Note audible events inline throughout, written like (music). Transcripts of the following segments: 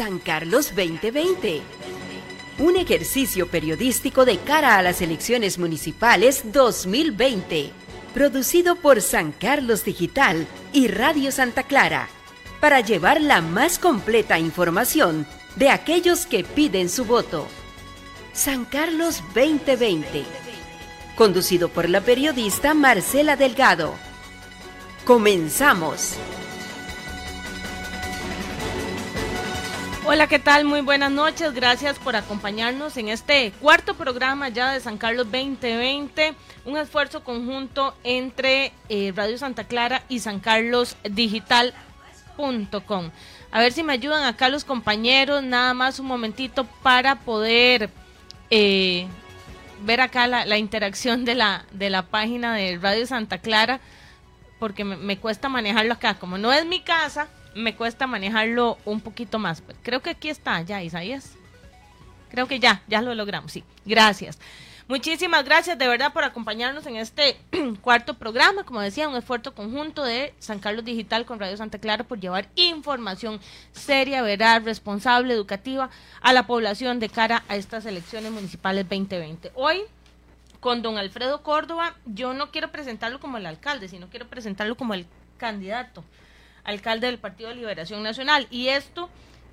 San Carlos 2020. Un ejercicio periodístico de cara a las elecciones municipales 2020. Producido por San Carlos Digital y Radio Santa Clara. Para llevar la más completa información de aquellos que piden su voto. San Carlos 2020. Conducido por la periodista Marcela Delgado. Comenzamos. Hola, ¿qué tal? Muy buenas noches. Gracias por acompañarnos en este cuarto programa ya de San Carlos 2020. Un esfuerzo conjunto entre eh, Radio Santa Clara y San Carlos Digital.com. A ver si me ayudan acá los compañeros, nada más un momentito para poder eh, ver acá la, interacción de la, de la página de Radio Santa Clara, porque me, cuesta manejarlo acá. Como no es mi casa, me cuesta manejarlo un poquito más. Creo que aquí está ya, Isaías. Creo que ya, ya lo logramos, sí. Gracias. Muchísimas gracias de verdad por acompañarnos en este (clears throat) cuarto programa. Como decía, un esfuerzo conjunto de San Carlos Digital con Radio Santa Clara por llevar información seria, veraz, responsable, educativa a la población de cara a estas elecciones municipales 2020. Hoy con don Alfredo Córdoba, yo no quiero presentarlo como el alcalde, sino quiero presentarlo como el candidato alcalde del Partido de Liberación Nacional. Y esto,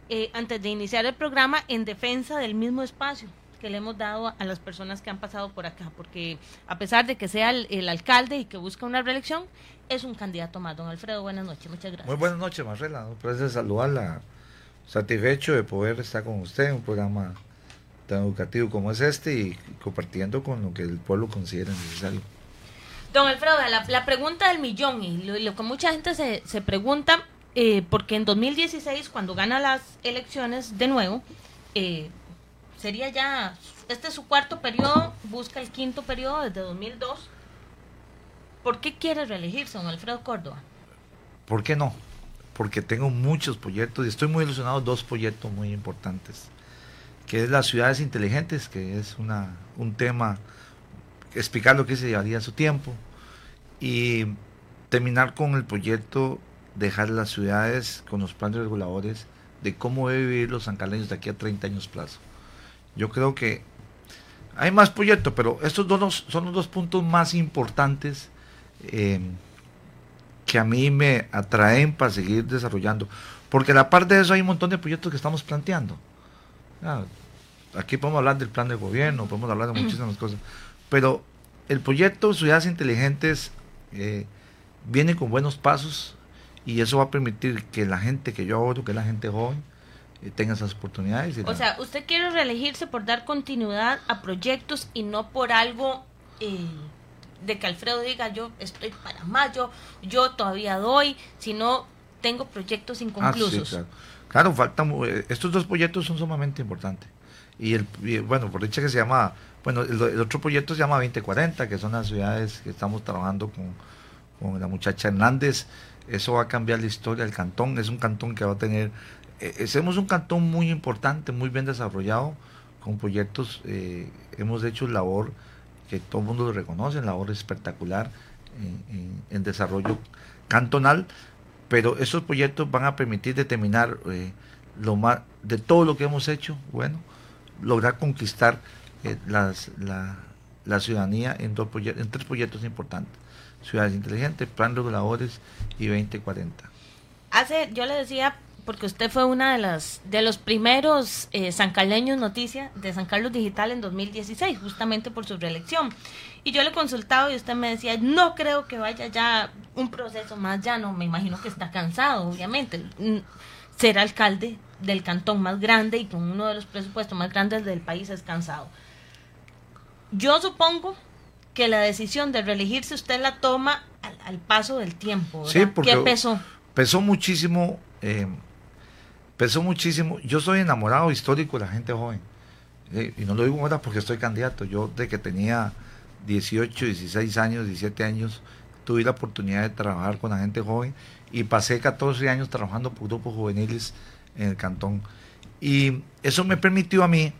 eh, antes de iniciar el programa, en defensa del mismo espacio que le hemos dado a las personas que han pasado por acá, porque a pesar de que sea el, alcalde y que busca una reelección, es un candidato más. Don Alfredo, buenas noches, muchas gracias. Muy buenas noches, Marcela. Un placer saludarla. Satisfecho de poder estar con usted en un programa tan educativo como es este y compartiendo con lo que el pueblo considera necesario. Don Alfredo, la, pregunta del millón y lo, que mucha gente se, pregunta, eh, porque en 2016, cuando gana las elecciones de nuevo, eh, sería ya, este es su cuarto periodo, busca el quinto periodo desde 2002. ¿Por qué quiere reelegirse, don Alfredo Córdoba? ¿Por qué no? Porque tengo muchos proyectos y estoy muy ilusionado dos proyectos muy importantes, que es las ciudades inteligentes, que es una, un tema, explicar lo que se llevaría su tiempo, y terminar con el proyecto, dejar las ciudades con los planes reguladores de cómo debe vivir los sancaleños de aquí a 30 años plazo. Yo creo que hay más proyectos, pero estos dos son los dos puntos más importantes eh, que a mí me atraen para seguir desarrollando. Porque a la par de eso hay un montón de proyectos que estamos planteando. aquí podemos hablar del plan de gobierno, podemos hablar de muchísimas cosas. Pero el proyecto Ciudades Inteligentes eh, viene con buenos pasos y eso va a permitir que la gente que yo abordo, que es la gente joven, tenga esas oportunidades. o sea, usted quiere reelegirse por dar continuidad a proyectos y no por algo eh, de que Alfredo diga yo estoy para más, yo, todavía doy, sino tengo proyectos inconclusos. Ah, claro. faltan, eh, estos dos proyectos son sumamente importantes. Y, el, bueno, por dicha que se llama, bueno, el, otro proyecto se llama 2040, que son las ciudades que estamos trabajando con, con la muchacha Hernández. Eso va a cambiar la historia del cantón. Es un cantón que va a tener eh, somos un cantón muy importante, muy bien desarrollado, con proyectos, eh, hemos hecho labor que todo el mundo lo reconoce, labor espectacular en, desarrollo cantonal, pero esos proyectos van a permitir determinar eh, lo más, de todo lo que hemos hecho, bueno, lograr conquistar las, la, la, ciudadanía en, dos en tres proyectos importantes. Ciudades inteligentes, plan reguladores y 2040. Hace, yo le decía porque usted fue una de las de los primeros eh, sancaleños noticia de San Carlos Digital en 2016, justamente por su reelección. Y yo le consultaba y usted me decía, no creo que vaya ya un proceso más llano, me imagino que está cansado, obviamente. Mm, ser alcalde del cantón más grande y con uno de los presupuestos más grandes del país es cansado. Yo supongo que la decisión de reelegirse usted la toma al, paso del tiempo. Sí, porque ¿Qué pesó? Pesó muchísimo eh, pesó muchísimo. Yo soy enamorado histórico de la gente joven. Eh, y no lo digo ahora porque estoy candidato. Yo de que tenía 18, 16 años, 17 años, tuve la oportunidad de trabajar con la gente joven y pasé 14 años trabajando por grupos juveniles en el cantón. Y eso me permitió a mí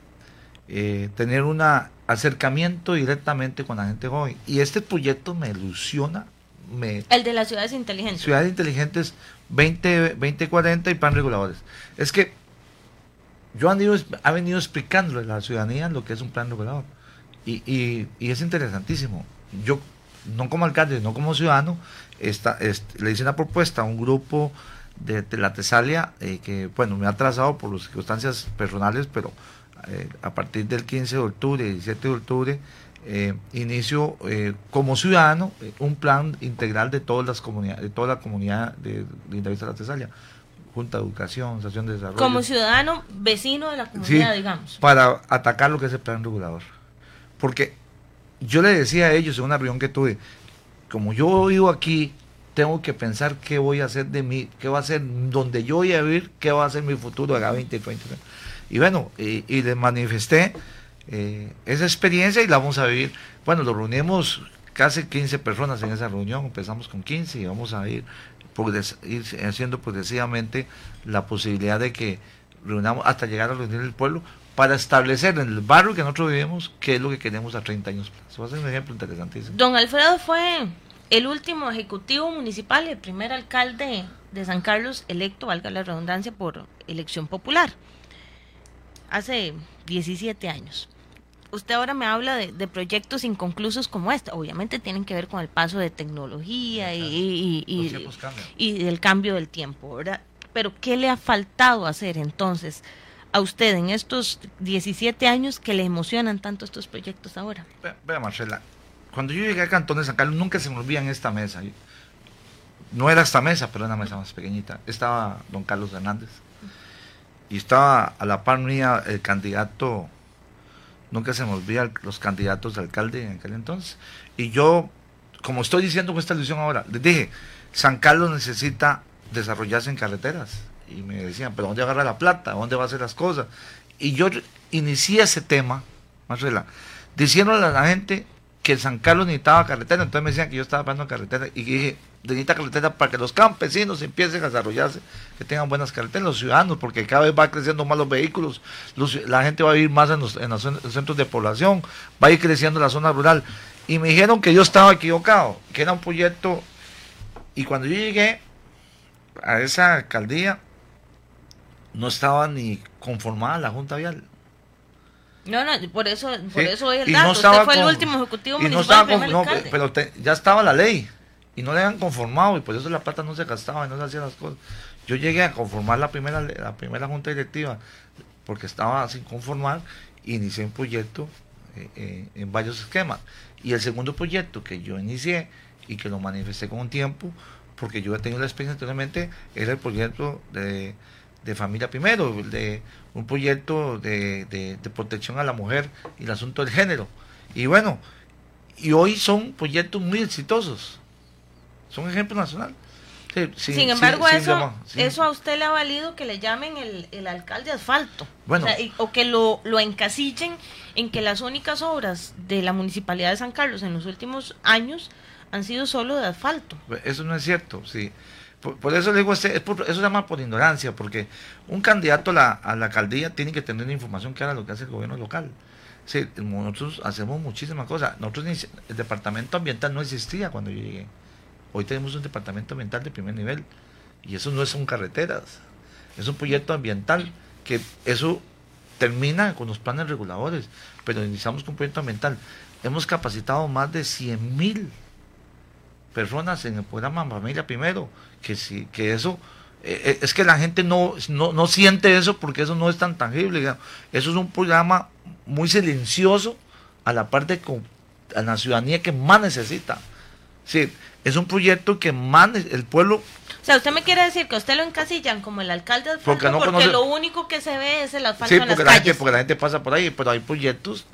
eh, tener un acercamiento directamente con la gente joven. Y este proyecto me ilusiona. Me, el de las ciudades inteligentes. Ciudades inteligentes 20, 2040 y plan reguladores. Es que yo han ido, ha venido explicándole a la ciudadanía lo que es un plan regulador. Y, y, y es interesantísimo. Yo, no como alcalde, no como ciudadano, esta, le hice una propuesta a un grupo de, la Tesalia eh, que, bueno, me ha trazado por las circunstancias personales, pero eh, a partir del 15 de octubre, 17 de octubre, eh, inicio eh, como ciudadano un plan integral de todas las comunidades, de toda la comunidad de, de de la Tesalia. Junta de Educación, Asociación de Desarrollo. Como ciudadano vecino de la comunidad, digamos. Para atacar lo que es el plan regulador. Porque yo le decía a ellos en una reunión que tuve, como yo vivo aquí, tengo que pensar qué voy a hacer de mí, qué va a ser donde yo voy a vivir, qué va a ser mi futuro a 20, 20. Y bueno, y, y les manifesté eh, esa experiencia y la vamos a vivir. Bueno, lo reunimos casi 15 personas en esa reunión, empezamos con 15 y vamos a ir, ir haciendo progresivamente la posibilidad de que reunamos hasta llegar a reunir el pueblo para establecer en el barrio que nosotros vivimos qué es lo que queremos a 30 años. Va a ser un ejemplo interesantísimo. Don Alfredo fue el último ejecutivo municipal, el primer alcalde de San Carlos electo, valga la redundancia, por elección popular, hace 17 años usted ahora me habla de, proyectos inconclusos como este. Obviamente tienen que ver con el paso de tecnología y, y, del cambio del tiempo, ¿verdad? Pero ¿qué le ha faltado hacer entonces a usted en estos 17 años que le emocionan tanto estos proyectos ahora? Vea, Marcela, cuando yo llegué a Cantón de San Carlos nunca se me olvida en esta mesa. No era esta mesa, pero era una mesa más pequeñita. Estaba don Carlos Hernández. Y estaba a la par mía el candidato Nunca se me olvida los candidatos de alcalde en aquel entonces. Y yo, como estoy diciendo con esta ilusión ahora, les dije, San Carlos necesita desarrollarse en carreteras. Y me decían, pero ¿dónde agarra la plata? ¿Dónde va a hacer las cosas? Y yo inicié ese tema, Marcela, diciéndole a la gente que San Carlos necesitaba carretera. Entonces me decían que yo estaba hablando carretera. Y dije, necesita carretera para que los campesinos empiecen a desarrollarse, que tengan buenas carreteras, los ciudadanos, porque cada vez va creciendo más los vehículos, la gente va a vivir más en los, centros de población, va a ir creciendo la zona rural. Y me dijeron que yo estaba equivocado, que era un proyecto. Y cuando yo llegué a esa alcaldía, no estaba ni conformada la Junta Vial. No, no, por eso, por eso es el dato. Usted fue el último ejecutivo municipal. No pero ya estaba la ley y no le han conformado y por eso la plata no se gastaba y no se hacían las cosas. Yo llegué a conformar la primera, la primera junta directiva porque estaba sin conformar y inicié un proyecto eh, eh, en varios esquemas. Y el segundo proyecto que yo inicié y que lo manifesté con un tiempo, porque yo he tenido la experiencia anteriormente, era el proyecto de, familia primero, de un proyecto de, de protección a la mujer y el asunto del género. Y bueno, y hoy son proyectos muy exitosos son ejemplo nacional. sin, embargo, eso, eso a usted le ha valido que le llamen el, alcalde asfalto. Bueno. O, que lo, lo encasillen en que las únicas obras de la municipalidad de San Carlos en los últimos años han sido solo de asfalto. Eso no es cierto, sí. Por, eso le digo, este, eso se llama por ignorancia, porque un candidato a la, a la alcaldía tiene que tener información que haga lo que hace el gobierno local. Sí, nosotros hacemos muchísimas cosas. Nosotros, el departamento ambiental no existía cuando yo llegué. Hoy tenemos un departamento ambiental de primer nivel y eso no son carreteras, es un proyecto ambiental que eso termina con los planes reguladores, pero iniciamos con un proyecto ambiental. Hemos capacitado más de 100 mil personas en el programa Familia Primero, que, si, que eso eh, eh, es que la gente no, no, siente eso porque eso no es tan tangible. Eso es un programa muy silencioso a la parte con a la ciudadanía que más necesita. Sí, es un proyecto que manda el pueblo. O sea, usted me quiere decir que usted lo encasillan como el alcalde de porque, porque lo único que se ve es el asfalto sí, la Gente, porque la gente pasa por ahí, pero hay proyectos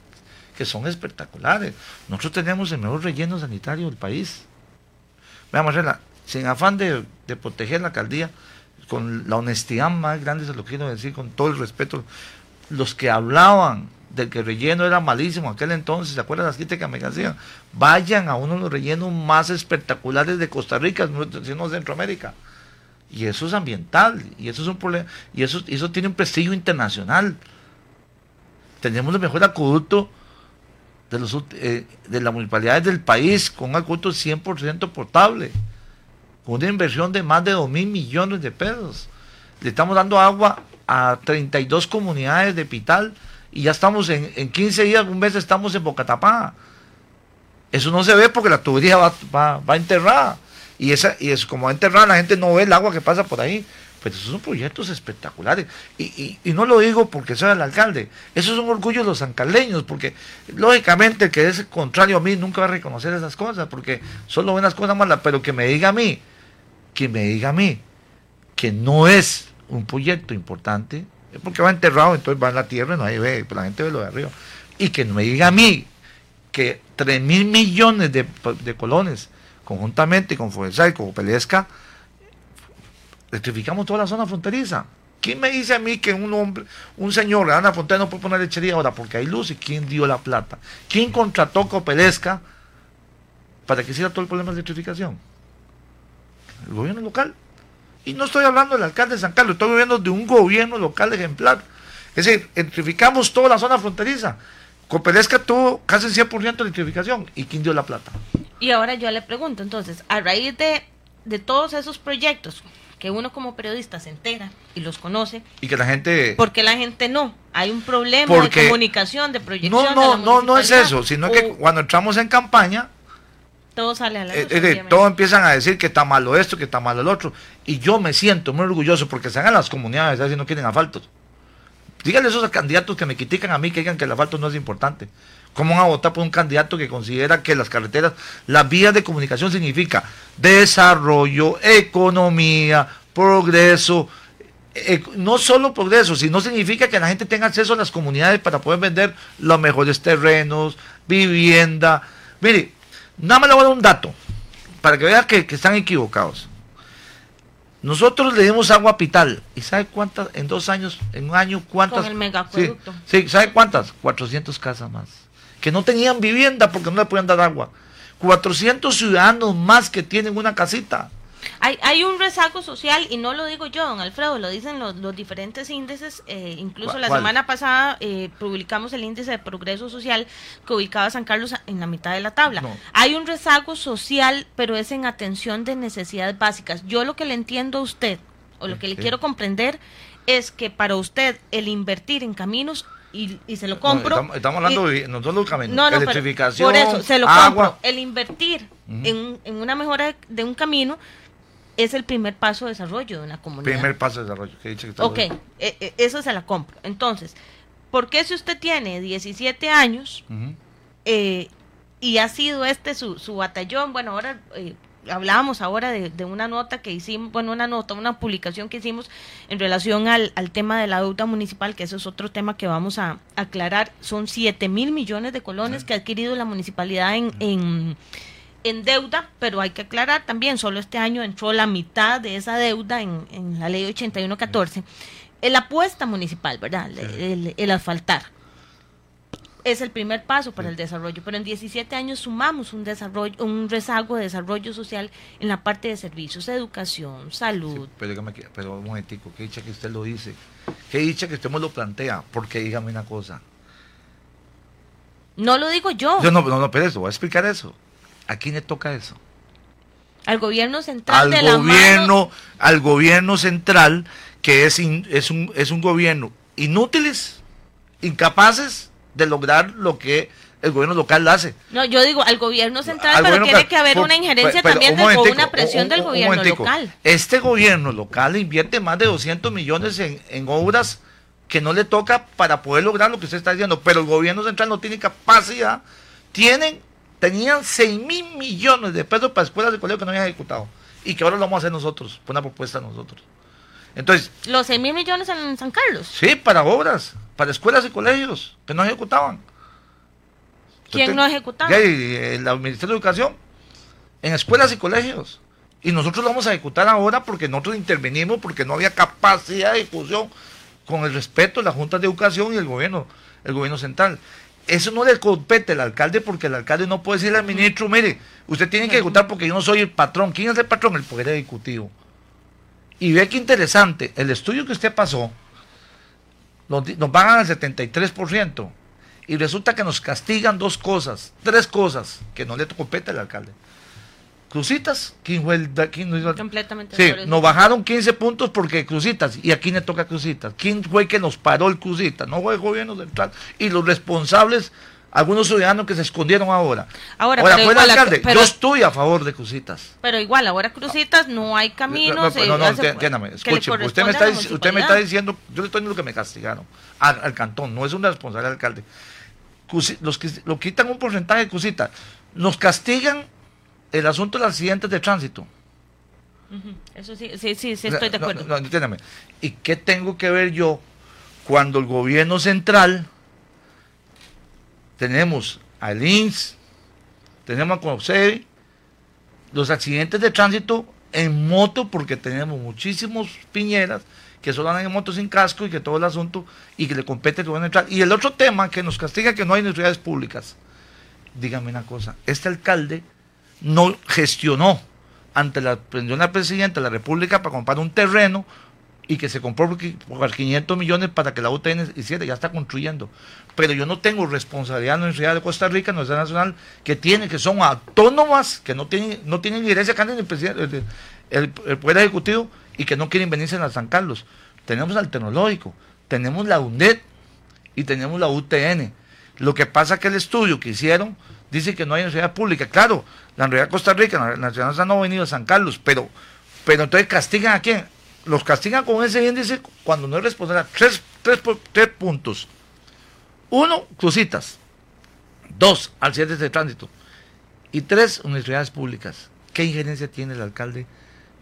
que son espectaculares. Nosotros tenemos el mejor relleno sanitario del país. Veamos, sin afán de, de proteger la alcaldía, con la honestidad más grande, se lo quiero decir, con todo el respeto, los que hablaban del que el relleno era malísimo aquel entonces, ¿se acuerdan las críticas que me hacían? Vayan a uno de los rellenos más espectaculares de Costa Rica, sino Centroamérica. Y eso es ambiental, y eso es un problema, y eso, eso tiene un prestigio internacional. Tenemos el mejor acueducto de, los, eh, de las municipalidades del país, con un acueducto 100% portable, con una inversión de más de 2 mil millones de pesos. le estamos dando agua a 32 comunidades de Pital y ya estamos en, en 15 días, un mes estamos en Bocatapá. Eso no se ve porque la tubería va, va, va enterrada. Y, esa, y es como va enterrada, la gente no ve el agua que pasa por ahí. Pero esos son proyectos espectaculares. Y, y, no lo digo porque soy el alcalde. Eso es un orgullo de los sancaleños, porque lógicamente el que es contrario a mí nunca va a reconocer esas cosas, porque solo buenas cosas malas. Pero que me diga a mí, que me diga a mí, que no es un proyecto importante, es porque va enterrado, entonces va en la tierra y no hay ve, la gente ve lo de arriba. Y que no me diga a mí que 3 mil millones de, de colones, conjuntamente con Fuerza y con Pelesca, electrificamos toda la zona fronteriza. ¿Quién me dice a mí que un hombre, un señor, Ana Frontera no puede poner lechería ahora porque hay luz y quién dio la plata? ¿Quién contrató Copelesca para que hiciera todo el problema de electrificación? El gobierno local. Y no estoy hablando del alcalde de San Carlos, estoy hablando de un gobierno local ejemplar. Es decir, electrificamos toda la zona fronteriza. Copelesca tuvo casi el 100% de electrificación. ¿Y quién dio la plata? Y ahora yo le pregunto, entonces, a raíz de todos esos proyectos, que uno como periodista se entera y los conoce. Y que la gente... Porque la gente no. Hay un problema porque, de comunicación, de proyección. No, no, no, no es eso, sino o, que cuando entramos en campaña... Todo sale a la luz. Eh, todos empiezan a decir que está malo esto, que está malo el otro. Y yo me siento muy orgulloso porque se hagan las comunidades, así no quieren asfaltos. Díganle a esos candidatos que me critican a mí que digan que el asfalto no es importante. ¿Cómo van a votar por un candidato que considera que las carreteras, las vías de comunicación significa desarrollo, economía, progreso? Eh, no solo progreso, sino significa que la gente tenga acceso a las comunidades para poder vender los mejores terrenos, vivienda. Mire, nada más le voy a dar un dato para que vean que, que están equivocados. Nosotros le dimos agua a Pital. ¿Y sabe cuántas? En dos años, en un año, cuántas? Con el megaproducto. Sí, sí, ¿sabe cuántas? 400 casas más que no tenían vivienda porque no le podían dar agua. 400 ciudadanos más que tienen una casita. Hay, hay un rezago social, y no lo digo yo, don Alfredo, lo dicen los, los diferentes índices. Eh, incluso la semana pasada eh, publicamos el índice de progreso social que ubicaba a San Carlos en la mitad de la tabla. No. Hay un rezago social, pero es en atención de necesidades básicas. Yo lo que le entiendo a usted, o lo que le quiero comprender, es que para usted el invertir en caminos y, y, se lo compro. No, estamos, estamos, hablando y, de no solo caminos, no, no, electrificación. Por eso, se lo agua. compro. El invertir uh -huh. en, en, una mejora de un camino es el primer paso de desarrollo de una comunidad. Primer paso de desarrollo. Que dice que está ok, eh, eh, eso se la compro. Entonces, ¿por qué si usted tiene 17 años uh -huh. eh, y ha sido este su, su batallón, bueno, ahora eh, hablábamos ahora de, de, una nota que hicimos, bueno, una nota, una publicación que hicimos en relación al, al, tema de la deuda municipal, que eso es otro tema que vamos a aclarar. Son 7 mil millones de colones sí. que ha adquirido la municipalidad en, en, en, deuda, pero hay que aclarar también, solo este año entró la mitad de esa deuda en, en la ley 8114. Sí. La apuesta municipal, ¿verdad? Sí. El, el, el asfaltar es el primer paso para el desarrollo, pero en 17 años sumamos un desarrollo, un rezago de desarrollo social en la parte de servicios, educación, salud. Sí, pero, dígame, pero un momentico, qué dicha que usted lo dice, qué dicha que usted me lo plantea, porque dígame una cosa. No lo digo yo. Yo no, no, no, pero eso, voy a explicar eso. ¿A quién le toca eso? Al gobierno central al de gobierno, la al gobierno central que es, in, es un es un gobierno inútiles, incapaces de lograr lo que el gobierno local hace. No, yo digo al gobierno central, al pero gobierno tiene que haber por, una injerencia pero, también un o una presión un, del gobierno local. Este gobierno local invierte más de 200 millones en, en, obras que no le toca para poder lograr lo que usted está diciendo, pero el gobierno central no tiene capacidad. Tienen, tenían 6 mil millones de pesos para escuelas de colegio que no habían ejecutado y que ahora lo vamos a hacer nosotros, por una propuesta nosotros. Entonces, ¿Los 6 mil millones en San Carlos? Sí, para obras, para escuelas y colegios que no ejecutaban. ¿Quién Entonces, no ejecutaba? El Ministerio de Educación, en escuelas y colegios. Y nosotros lo vamos a ejecutar ahora porque nosotros intervenimos, porque no había capacidad de ejecución con el respeto de la Junta de Educación y el gobierno, el gobierno central. Eso no le compete al alcalde porque el alcalde no puede decirle al ministro, mire, usted tiene que ejecutar porque yo no soy el patrón. ¿Quién es el patrón? El Poder Ejecutivo. Y ve que interesante, el estudio que usted pasó, nos, nos pagan al 73%, y resulta que nos castigan dos cosas, tres cosas que no le compete al alcalde. Crucitas, ¿quién fue el quién no hizo? Completamente. Sí, nos bajaron 15 puntos porque Crucitas, y aquí le toca Crucitas. ¿Quién fue que nos paró el Crucitas? No fue el gobierno central. Y los responsables, algunos ciudadanos que se escondieron ahora. Ahora, ahora pero igual, alcalde. pero- Yo estoy a favor de Crucitas. Pero igual, ahora crucitas, no hay caminos. No, eh, no, no, hace- enti- entiéndame, escuche, usted me, está, usted me está diciendo, yo le estoy diciendo que me castigaron al, al cantón, no es una responsabilidad del alcalde. Cusi- los que lo quitan un porcentaje de cositas, nos castigan el asunto de los accidentes de tránsito. Eso sí, sí, sí, sí, estoy de no, acuerdo. no, entiéndame. ¿Y qué tengo que ver yo cuando el gobierno central tenemos al INS, tenemos a CONOCEBI, los accidentes de tránsito en moto, porque tenemos muchísimos piñeras que solo andan en moto sin casco y que todo el asunto y que le compete al gobierno central. Y el otro tema que nos castiga que no hay universidades públicas. Dígame una cosa, este alcalde no gestionó ante la del presidente de la República para comprar un terreno y que se compró por qui- por 500 millones para que la UTN hiciera, ya está construyendo. Pero yo no tengo responsabilidad en la Universidad de Costa Rica, en la Universidad Nacional, que tiene, que son autónomas, que no tienen, no tienen injerencia acá el, Poder Ejecutivo y que no quieren venirse a San Carlos. Tenemos al Tecnológico, tenemos la UNED y tenemos la UTN. Lo que pasa que el estudio que hicieron dice que no hay universidad pública. Claro, la Universidad de Costa Rica, la Nacional no ha venido a San Carlos, pero, pero entonces castigan a quién? Los castigan con ese índice cuando no es responsable. Tres, tres, tres puntos. Uno, crucitas. Dos, accidentes de tránsito. Y tres, universidades públicas. ¿Qué injerencia tiene el alcalde?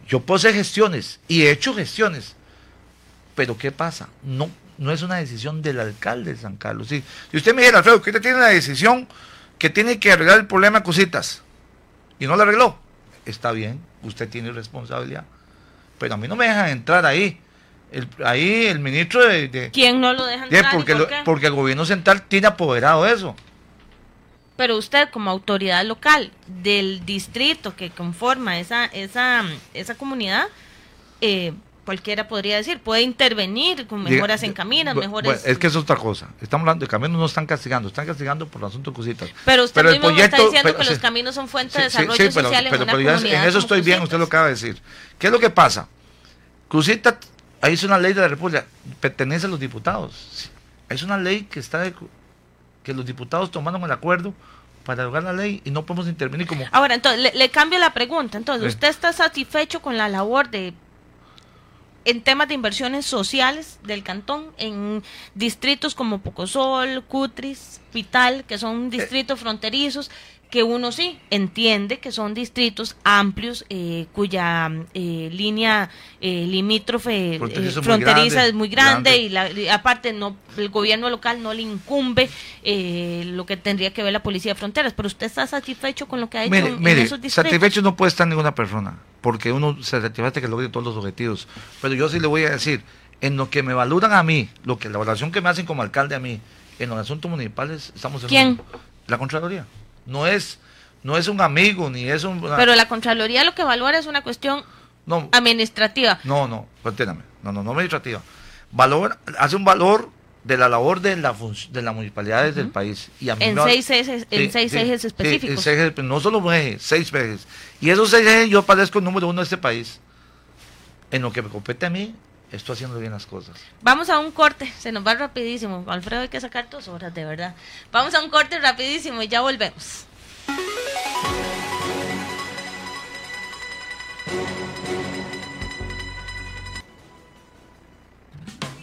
Yo puedo hacer gestiones y he hecho gestiones. Pero ¿qué pasa? No, no es una decisión del alcalde de San Carlos. Si, usted me dijera, Alfredo, que usted tiene la decisión que tiene que arreglar el problema cositas y no lo arregló, está bien, usted tiene responsabilidad. Pero a mí no me dejan entrar ahí. El- ahí el ministro de... de- ¿Quién no lo deja de- entrar y porque, por lo- qué? porque el gobierno central tiene apoderado eso. Pero usted, como autoridad local del distrito que conforma esa, esa, esa comunidad, eh, cualquiera podría decir, puede intervenir con mejoras Diga- en caminos, mejores... bueno, es que es otra cosa. Estamos hablando de caminos, no están castigando, están castigando por el asunto de cositas. pero usted pero el mismo me está proyecto- diciendo pero que los caminos son fuente de Sí, desarrollo sí, pero, social en una comunidad en eso estoy bien, usted lo acaba de decir. ¿Qué es lo que pasa? Crucita, ahí es una ley de la República, pertenece a los diputados. Es una ley que está de- que los diputados tomaron el acuerdo para lograr la ley y no podemos intervenir como Ahora, entonces, le, le cambio la pregunta. Entonces. ¿usted está satisfecho con la labor de en temas de inversiones sociales del cantón en distritos como Pocosol, Cutris, Pital, que son distritos fronterizos que uno sí entiende que son distritos amplios eh, cuya eh, línea eh, limítrofe eh, fronteriza es muy grande, grande. y, la- y aparte no el gobierno local no le incumbe eh, lo que tendría que ver la policía de fronteras pero usted está satisfecho con lo que ha hecho Mire, en, en mire, esos distritos satisfecho no puede estar ninguna persona, porque uno se satisface que logre todos los objetivos. Pero yo sí le voy a decir, en lo que me valoran a mí, lo que la valoración que me hacen como alcalde a mí, en los asuntos municipales, estamos en ¿Quién? un- la Contraloría. No es, no es un amigo, ni es un... pero la contraloría lo que valora es una cuestión no, administrativa no, no, entiéndame, no, no, no administrativa. Valor, hace un valor de la labor de la de las municipalidades del país. Y a mí en seis ejes, en Sí, seis sí, ejes sí, específicos en seis ejes, no solo un eje, seis ejes. Y esos seis ejes yo parezco el número uno de este país. En lo que me compete a mí, estoy haciendo bien las cosas. Vamos a un corte, se nos va rapidísimo. Alfredo hay que sacar dos horas, de verdad. Vamos a un corte rapidísimo y ya volvemos.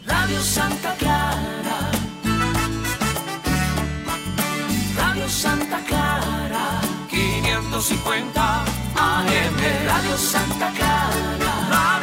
Radio Santa Clara. Radio Santa Clara. 550 AM. Radio Santa Clara.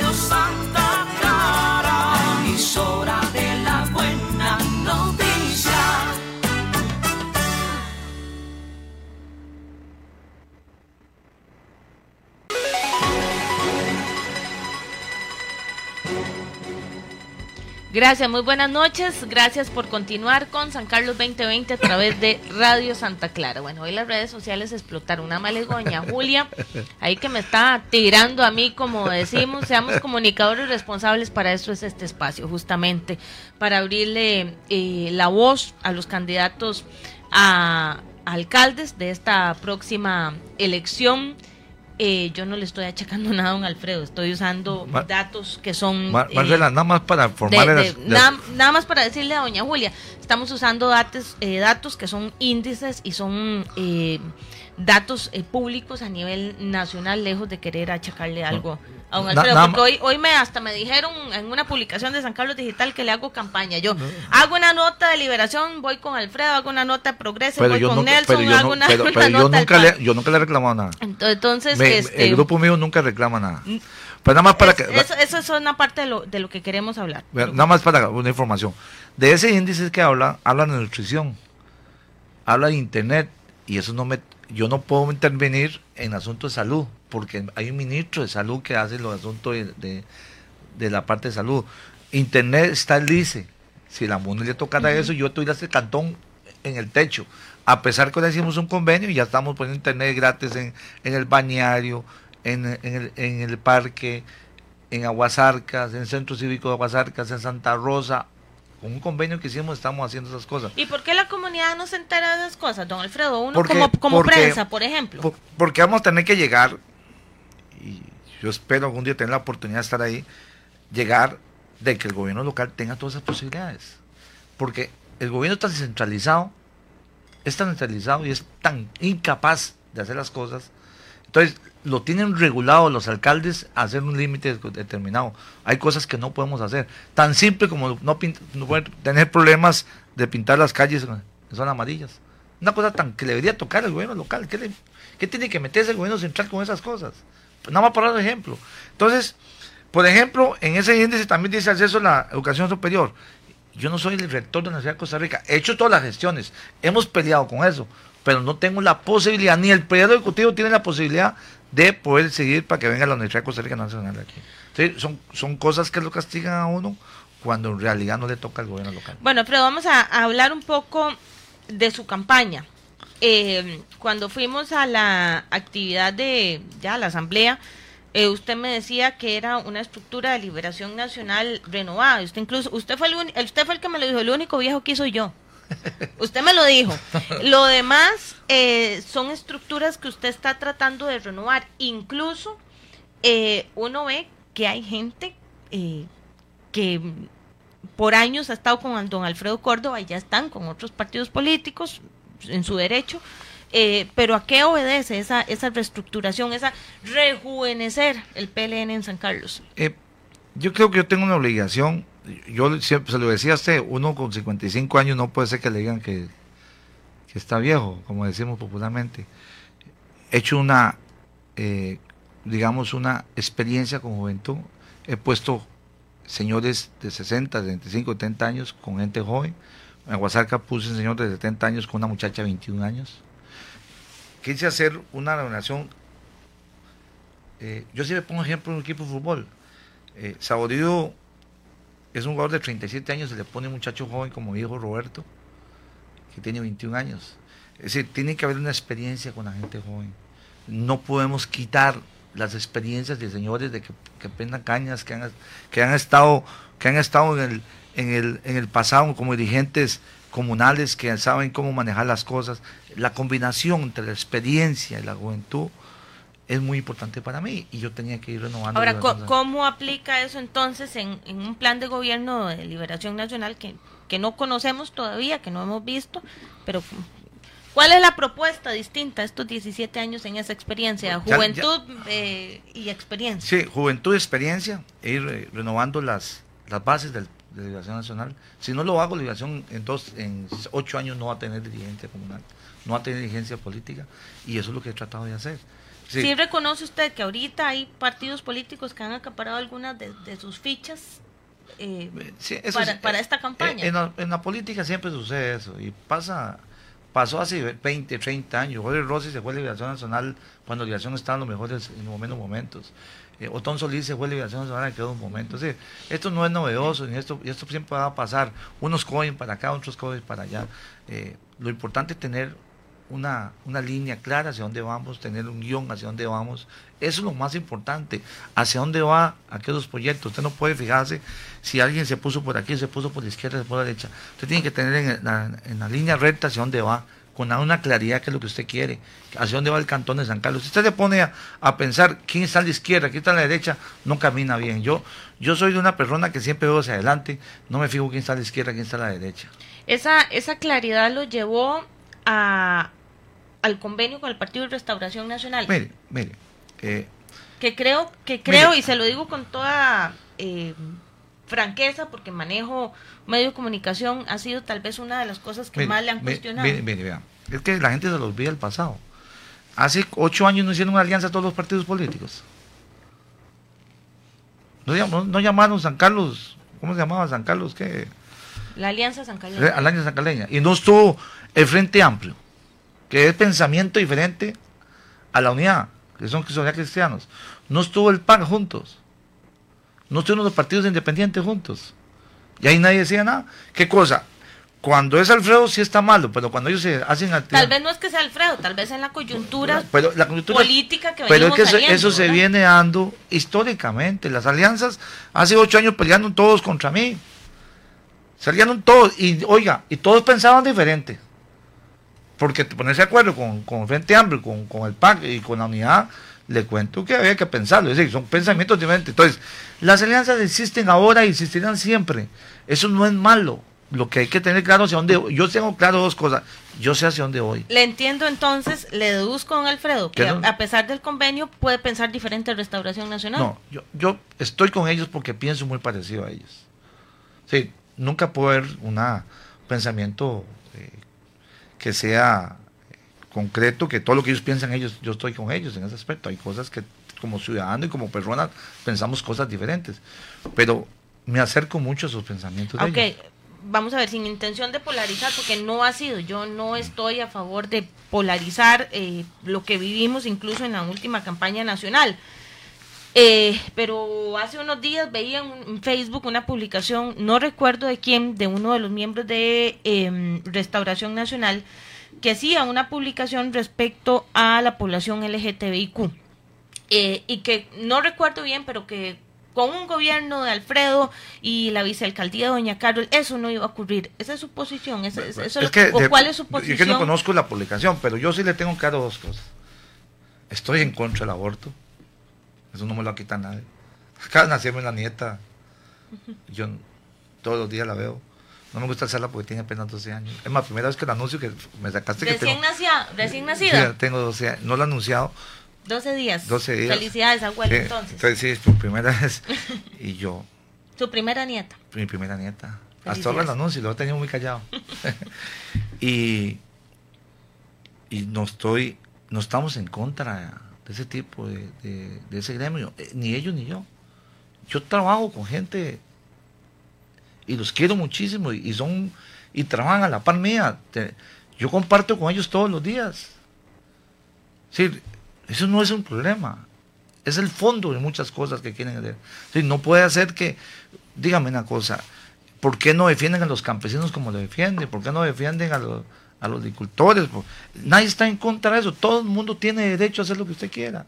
Gracias, muy buenas noches. Gracias por continuar con San Carlos 2020 a través de Radio Santa Clara. Bueno, hoy las redes sociales explotaron. Una malegoña, Julia, ahí que me está tirando a mí, como decimos, seamos comunicadores responsables. Para eso es este espacio, justamente, para abrirle eh, la voz a los candidatos a alcaldes de esta próxima elección eh, yo no le estoy achacando (laughs) nada a don Alfredo, estoy usando datos que son... Ma- eh, Marcela, nada más para de- formar de- nada, nada más para decirle a doña Julia, estamos usando datos, eh, datos que son índices y son eh, datos eh, públicos a nivel nacional, lejos de querer achacarle algo Na- porque hoy, hoy me hasta me dijeron en una publicación de San Carlos Digital que le hago campaña. Yo hago una nota de liberación, voy con Alfredo, hago una nota de progreso, voy yo con nunca, Nelson, pero yo, hago una, pero- una pero yo nota del nunca le, yo nunca le he reclamado nada. Entonces, Me- este, el grupo mío nunca reclama nada. Pero nada más para es- que, eso, eso es una parte de lo, de lo que queremos hablar. Nada más para una información. De ese índice que habla, habla de nutrición, habla de internet, y eso no me, yo no puedo intervenir en asuntos de salud, porque hay un ministro de salud que hace los asuntos de, de- de la parte de salud. Internet está el ICE. Si la MUNI le tocara eso, yo tuviera ese cantón en el techo. A pesar que le hicimos un convenio y ya estamos poniendo internet gratis en, en el bañario, en, en el, en el parque, en Aguasarcas, en el Centro Cívico de Aguasarcas, en Santa Rosa. Con un convenio que hicimos estamos haciendo esas cosas. ¿Y por qué la comunidad no se entera de esas cosas, don Alfredo? Uno Porque- como, como porque- prensa, por ejemplo. Por- porque vamos a tener que llegar, yo espero algún día tener la oportunidad de estar ahí, llegar de que el gobierno local tenga todas esas posibilidades. Porque el gobierno está descentralizado, es tan centralizado y es tan incapaz de hacer las cosas. Entonces, lo tienen regulado los alcaldes a hacer un límite determinado. Hay cosas que no podemos hacer. Tan simple como no, tener problemas de pintar las calles que son amarillas. Una cosa tan que le debería tocar al gobierno local. ¿Qué, le- qué tiene que meterse el gobierno central con esas cosas? Nada más para dar ejemplo. Entonces, por ejemplo, en ese índice también dice acceso a la educación superior. Yo no soy el rector de la Universidad de Costa Rica. He hecho todas las gestiones. Hemos peleado con eso. Pero no tengo la posibilidad, ni el periodo ejecutivo tiene la posibilidad de poder seguir para que venga la Universidad de Costa Rica Nacional aquí. Son, son cosas que lo castigan a uno cuando en realidad no le toca al gobierno local. Bueno, Alfredo, vamos a hablar un poco de su campaña. Eh, cuando fuimos a la actividad de ya la asamblea, eh, usted me decía que era una estructura de liberación nacional renovada. Usted incluso, usted fue el, usted fue el que me lo dijo. El único viejo que soy yo. (laughs) Usted me lo dijo. (laughs) Lo demás eh, son estructuras que usted está tratando de renovar. Incluso eh, uno ve que hay gente eh, que por años ha estado con don Alfredo Córdoba y ya están con otros partidos políticos en su derecho. Eh, pero ¿a qué obedece esa, esa reestructuración, esa rejuvenecer el PLN en San Carlos? Eh, yo creo que yo tengo una obligación. Yo siempre se lo decía a usted, uno con 55 años no puede ser que le digan que, que está viejo, como decimos popularmente. He hecho una, eh, digamos, una experiencia con juventud. He puesto señores de 60, 65, 70 años con gente joven. En Aguasarca puse un señor de 70 años con una muchacha de 21 años. Quise hacer una relación. eh, yo sí me pongo ejemplo en un equipo de fútbol. Eh, Saborío es un jugador de 37 años, se le pone un muchacho joven como mi hijo Roberto, que tiene 21 años. Es decir, tiene que haber una experiencia con la gente joven. No podemos quitar las experiencias de señores de que, que prendan cañas, que han, que han estado, que han estado en el, en, el, en el pasado como dirigentes comunales que saben cómo manejar las cosas. La combinación entre la experiencia y la juventud es muy importante para mí y yo tenía que ir renovando. Ahora. ¿cómo aplica eso entonces en, en un plan de gobierno de liberación nacional que, que no conocemos todavía, que no hemos visto? Pero, ¿cuál es la propuesta distinta a estos 17 años en esa experiencia? Ya- Juventud eh, y experiencia. Sí, juventud y experiencia, e ir eh, renovando las, las bases del- de Liberación Nacional. Si no lo hago, Liberación en dos, en ocho años no va a tener dirigencia comunal, no va a tener dirigencia política, y eso es lo que he tratado de hacer. Sí, Sí. reconoce usted que ahorita hay partidos políticos que han acaparado algunas de, de sus fichas eh, sí, eso para, sí, para eh, esta campaña? En, la, en la política siempre sucede eso, y pasa, pasó hace 20, 30 años. Jorge Rossi se fue a Liberación Nacional cuando Liberación estaba en los mejores, en los buenos momentos. Eh, Otón Solís se fue a Liberación Nacional quedó momentos. Es decir, esto no es novedoso, esto, siempre va a pasar. Unos cogen para acá, otros cogen para allá. Eh, lo importante es tener una, una línea clara hacia dónde vamos, tener un guion hacia dónde vamos. Eso es lo más importante. Hacia dónde va aquellos proyectos. Usted no puede fijarse si alguien se puso por aquí, se puso por la izquierda, se puso por la derecha. Usted tiene que tener en la línea recta hacia dónde va, con una claridad que es lo que usted quiere, hacia dónde va el cantón de San Carlos. Si usted se pone a, pensar quién está a la izquierda, quién está a la derecha, no camina bien. Yo, yo soy de una persona que siempre veo hacia adelante, no me fijo quién está a la izquierda, quién está a la derecha. Esa, esa claridad lo llevó a, al convenio con el Partido de Restauración Nacional. Mire, mire. Eh, que creo, que creo, y se lo digo con toda eh, franqueza, porque manejo medio de comunicación, ha sido tal vez una de las cosas que más le han cuestionado. Mire, mire, vea. Es que la gente se lo olvida el pasado. Hace ocho años no hicieron una alianza a todos los partidos políticos. No, no, llamaron San Carlos, ¿cómo se llamaba San Carlos? ¿Qué? La Alianza San Carlos. La Alianza San Carleña. Y no estuvo el Frente Amplio, que es pensamiento diferente a la unidad, que son, que son cristianos. No estuvo el PAN juntos. No estuvieron los partidos independientes juntos. Y ahí nadie decía nada. ¿Qué cosa? Cuando es Alfredo sí está malo, pero cuando ellos se hacen Tal vez no es que sea Alfredo, tal vez en la coyuntura, la política que Pero es que eso, se viene dando históricamente. Las alianzas, hace ocho años pelearon todos contra mí. Salieron todos, y oiga, y todos pensaban diferente. Porque ponerse de acuerdo con, con el Frente Hambre, con, con el PAC y con la unidad, le cuento que había que pensarlo, es decir, son pensamientos diferentes. Entonces, las alianzas existen ahora y existirán siempre. Eso no es malo. Lo que hay que tener claro hacia dónde yo tengo claro dos cosas. Yo sé hacia dónde voy. Le entiendo entonces, le deduzco con Alfredo que a pesar del convenio puede pensar diferente en Restauración Nacional. No, yo, yo estoy con ellos porque pienso muy parecido a ellos. Sí, nunca puedo haber un pensamiento eh, que sea concreto que todo lo que ellos piensan ellos, yo estoy con ellos en ese aspecto. Hay cosas que como ciudadano y como persona pensamos cosas diferentes, pero me acerco mucho a sus pensamientos. De vamos a ver, sin intención de polarizar, porque no ha sido, yo no estoy a favor de polarizar eh, lo que vivimos incluso en la última campaña nacional. Eh, pero hace unos días veía en Facebook una publicación, no recuerdo de quién, de uno de los miembros de em, Restauración Nacional, que hacía una publicación respecto a la población LGTBIQ. Eh, y que no recuerdo bien, pero que con un gobierno de Alfredo y la vicealcaldía de Doña Carol, eso no iba a ocurrir. Esa es su posición. eso ¿Cuál es su posición? Yo que no conozco la publicación, pero yo sí le tengo claro dos cosas. Estoy en contra del aborto. Eso no me lo quita nadie. De nacerme la nieta. Yo todos los días la veo. No me gusta hacerla porque tiene apenas 12 años. Es la primera vez que la anuncio que me sacaste ¿Recién que tengo... Nacida, ¿Recién nacida? Sí, tengo 12 años. No lo he anunciado. 12 días. 12 días. Felicidades, abuelo, entonces. Entonces sí, es tu primera vez. (laughs) y yo... ¿Tu primera nieta? Mi primera nieta. Hasta ahora lo anuncio, lo he tenido muy callado. (laughs) y, y no estoy, no estamos en contra de ese tipo, de, de ese gremio, eh, ni ellos ni yo. Yo trabajo con gente y los quiero muchísimo y, son y trabajan a la par mía. yo comparto con ellos todos los días. Sí, eso no es un problema. Es el fondo de muchas cosas que quieren hacer. Sí, no puede hacer que, dígame una cosa, ¿por qué no defienden a los campesinos como lo defienden? ¿Por qué no defienden a los, a los agricultores? Nadie está en contra de eso. Todo el mundo tiene derecho a hacer lo que usted quiera.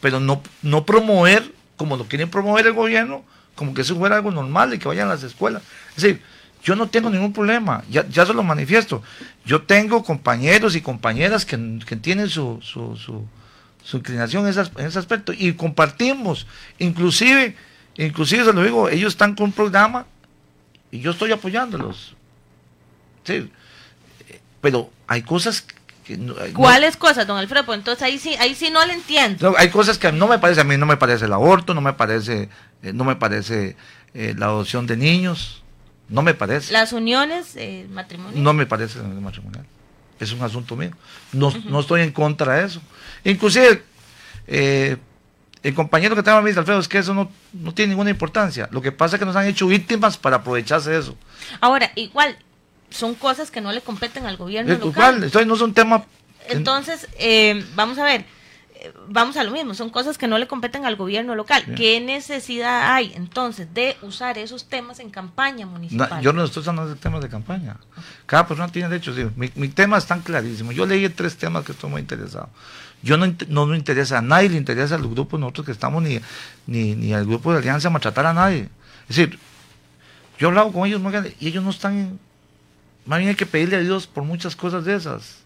Pero no, no promover, como lo quieren promover el gobierno, como que eso fuera algo normal y que vayan a las escuelas. Es decir, yo no tengo ningún problema, ya, ya se lo manifiesto. Yo tengo compañeros y compañeras que, tienen su, su, su, inclinación en ese, aspecto y compartimos, inclusive, inclusive se lo digo, ellos están con un programa y yo estoy apoyándolos. Sí, pero hay cosas ¿Cuáles cosas, don Alfredo? Pues entonces ahí sí, ahí sí no le entiendo. hay cosas que no me parece, a mí no me parece el aborto, no me parece, eh, no me parece eh, la adopción de niños, no me parece. Las uniones eh, matrimoniales. No me parece matrimonial. Es un asunto mío. No, no estoy en contra de eso. Inclusive, el compañero que tengo a mí, Alfredo, es que eso no, no tiene ninguna importancia. Lo que pasa es que nos han hecho víctimas para aprovecharse de eso. Ahora, igual, son cosas que no le competen al gobierno local. Entonces no es un tema... Entonces, eh, vamos a ver, eh, vamos a lo mismo, son cosas que no le competen al gobierno local. ¿Qué necesidad hay entonces de usar esos temas en campaña municipal? yo no estoy usando temas de campaña. Cada persona tiene derecho. mi, mi tema es tan clarísimo. Yo leí tres temas que estoy muy interesado. Yo no, no me interesa a nadie, le interesa a los grupos nosotros que estamos, ni, ni, ni al grupo de alianza maltratar a nadie. Es decir, yo he hablado con ellos y ellos no están más bien hay que pedirle a Dios por muchas cosas de esas.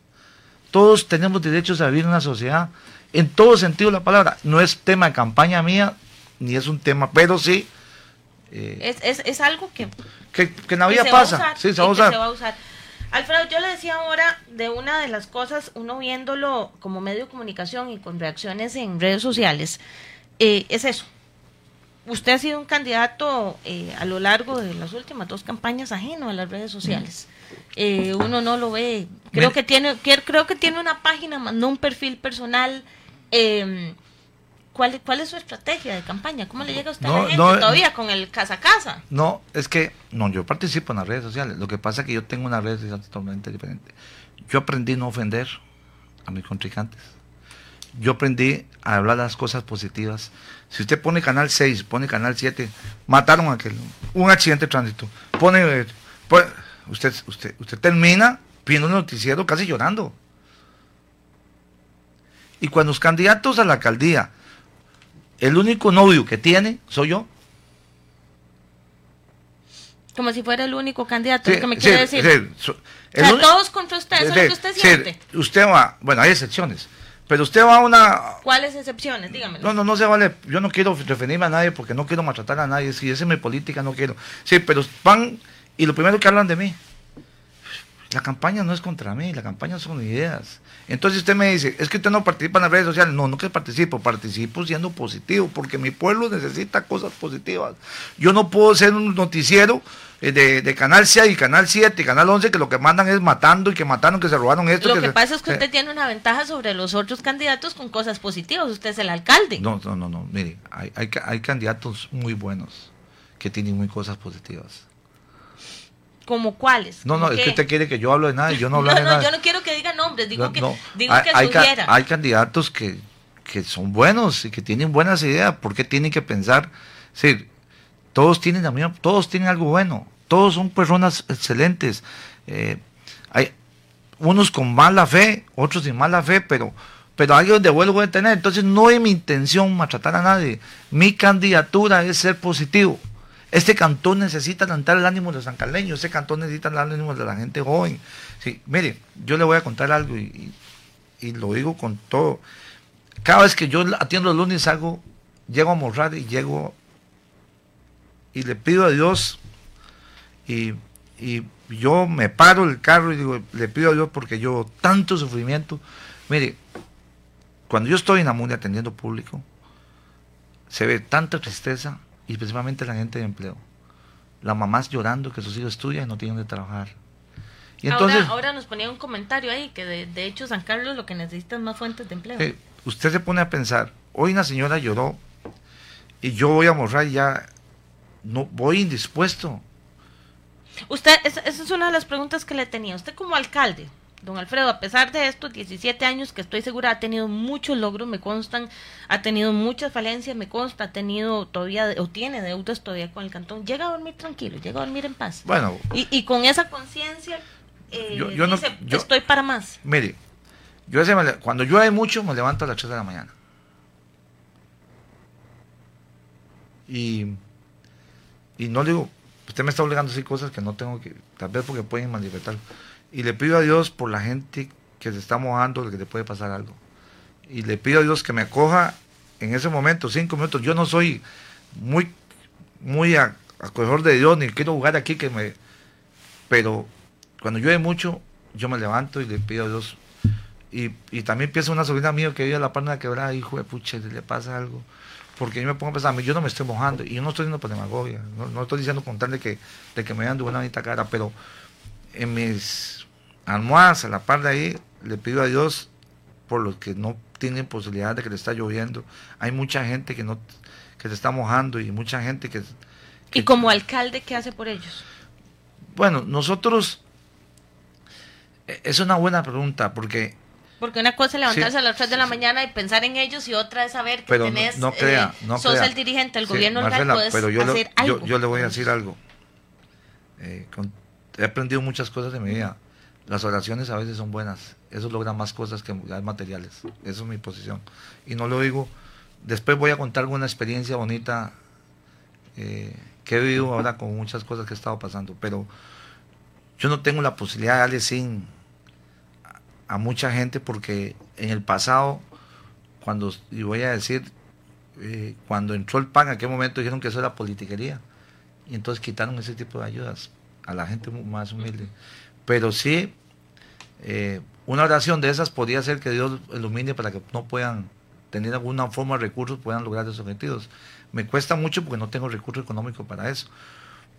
Todos tenemos derechos a vivir en una sociedad, en todo sentido la palabra. No es tema de campaña mía, ni es un tema, pero sí. Eh, es, es, es, algo que, que, que en la vida pasa. sí, se va a usar. Se va a usar. Alfredo, yo le decía ahora de una de las cosas, uno viéndolo como medio de comunicación y con reacciones en redes sociales, eh, es eso. Usted ha sido un candidato eh, a lo largo de las últimas dos campañas ajeno a las redes sociales. Eh, uno no lo ve. Creo que tiene, creo que tiene una página, no un perfil personal. Eh, ¿Cuál, ¿Cuál es su estrategia de campaña? ¿Cómo le llega a usted a la gente todavía con el casa a casa? No, es que, no, yo participo en las redes sociales. Lo que pasa es que yo tengo una red social totalmente diferente. Yo aprendí a no ofender a mis contrincantes. Yo aprendí a hablar las cosas positivas. Si usted pone canal 6, pone canal 7, mataron a aquel, un accidente de tránsito. Pone, usted, usted, usted termina viendo un noticiero casi llorando. Y cuando los candidatos a la alcaldía el único novio que tiene soy yo. Como si fuera el único candidato, que me quiere decir. o sea, todos contra usted, eso es lo que usted siente. Usted va, bueno, hay excepciones, pero usted va a una... ¿Cuáles excepciones? Dígame. No, no, no se vale, yo no quiero referirme a nadie porque no quiero maltratar a nadie, si esa es mi política, no quiero. Sí, pero van y lo primero que hablan de mí, la campaña no es contra mí, la campaña son ideas. Entonces usted me dice, es que usted no participa en las redes sociales. No, no que participo, participo siendo positivo, porque mi pueblo necesita cosas positivas. Yo no puedo ser un noticiero eh, de, Canal 6 y Canal 7 y Canal 11 que lo que mandan es matando y que mataron, que se robaron esto. Lo que, pasa es que usted tiene una ventaja sobre los otros candidatos con cosas positivas. Usted es el alcalde. No, no, no, no. Mire, hay, hay, hay candidatos muy buenos que tienen muy cosas positivas. ¿Como cuáles? No, no, es que usted quiere que yo hable de nada y yo no (laughs) hablo de nada. No, yo no quiero que diga nombres, digo que, digo hay, que hay, hay candidatos que, que, son buenos y que tienen buenas ideas, ¿por qué tienen que pensar? Sí, todos tienen, todos tienen algo bueno, todos son personas excelentes. Eh, hay unos con mala fe, otros sin mala fe, pero pero alguien donde vuelvo a tener. Entonces no es mi intención maltratar a nadie. Mi candidatura es ser positivo. Este cantón necesita levantar el ánimo de los sancarleños, este cantón necesita el ánimo de la gente joven. Sí, mire, yo le voy a contar algo y, lo digo con todo. Cada vez que yo atiendo el lunes hago, llego a morrar y llego y le pido a Dios y, yo me paro el carro y digo, le pido a Dios porque yo tanto sufrimiento. Mire, cuando yo estoy en Amunia atendiendo público, se ve tanta tristeza, y principalmente la gente de empleo. Las mamás llorando que sus hijos estudian y no tienen de trabajar. Y entonces, ahora, nos ponía un comentario ahí que de, hecho San Carlos lo que necesita es más fuentes de empleo. usted se pone a pensar, hoy una señora lloró y yo voy a morrar ya, no voy indispuesto. Usted, esa es una de las preguntas que le tenía. Usted como alcalde, Don Alfredo, a pesar de estos 17 años que estoy segura ha tenido muchos logros, me constan, ha tenido muchas falencias, me consta, ha tenido todavía o tiene deudas todavía con el cantón. Llega a dormir tranquilo, llega a dormir en paz. Bueno. Y, con esa conciencia eh, yo, no, estoy para más. Mire, yo cuando llueve mucho me levanto a las 3 de la mañana. Y, y no digo, usted me está obligando a decir cosas que no tengo que, tal vez porque pueden manifestar y le pido a Dios por la gente que se está mojando, que le puede pasar algo. Y le pido a Dios que me acoja en ese momento, cinco minutos. Yo no soy muy, muy acogedor de Dios, ni quiero jugar aquí que me... Pero cuando llueve mucho, yo me levanto y le pido a Dios. Y, también pienso una sobrina mía que vive a la de quebrada, hijo de puche, le pasa algo. Porque yo me pongo a pensar, yo no me estoy mojando, y yo no estoy diciendo por demagogia, no, estoy diciendo con tal de que, de que me vean de buena bonita cara, pero en mis almohadas a la par de ahí, le pido a Dios por los que no tienen posibilidad de que le está lloviendo. Hay mucha gente que no que se está mojando y mucha gente que, ¿Y como alcalde qué hace por ellos? Bueno, nosotros e, es una buena pregunta porque porque una cosa es levantarse a las 3 de la mañana y pensar en ellos y otra es saber que tenés, no, crea, eh, sos el dirigente del gobierno local, pero yo hacer algo. Yo, le voy a decir algo. Eh, he aprendido muchas cosas de mi vida las oraciones a veces son buenas. Eso logra más cosas que materiales. Eso es mi posición. Y no lo digo. Después voy a contar una experiencia bonita eh, que he vivido ahora con muchas cosas que he estado pasando. Pero yo no tengo la posibilidad de darle sin a mucha gente porque en el pasado, cuando, y voy a decir, eh, cuando entró el PAN, en aquel momento dijeron que eso era politiquería. Y entonces quitaron ese tipo de ayudas a la gente más humilde. Pero sí, eh, una oración de esas podría ser que Dios ilumine para que no puedan tener alguna forma de recursos, puedan lograr esos objetivos. Me cuesta mucho porque no tengo recursos económicos para eso.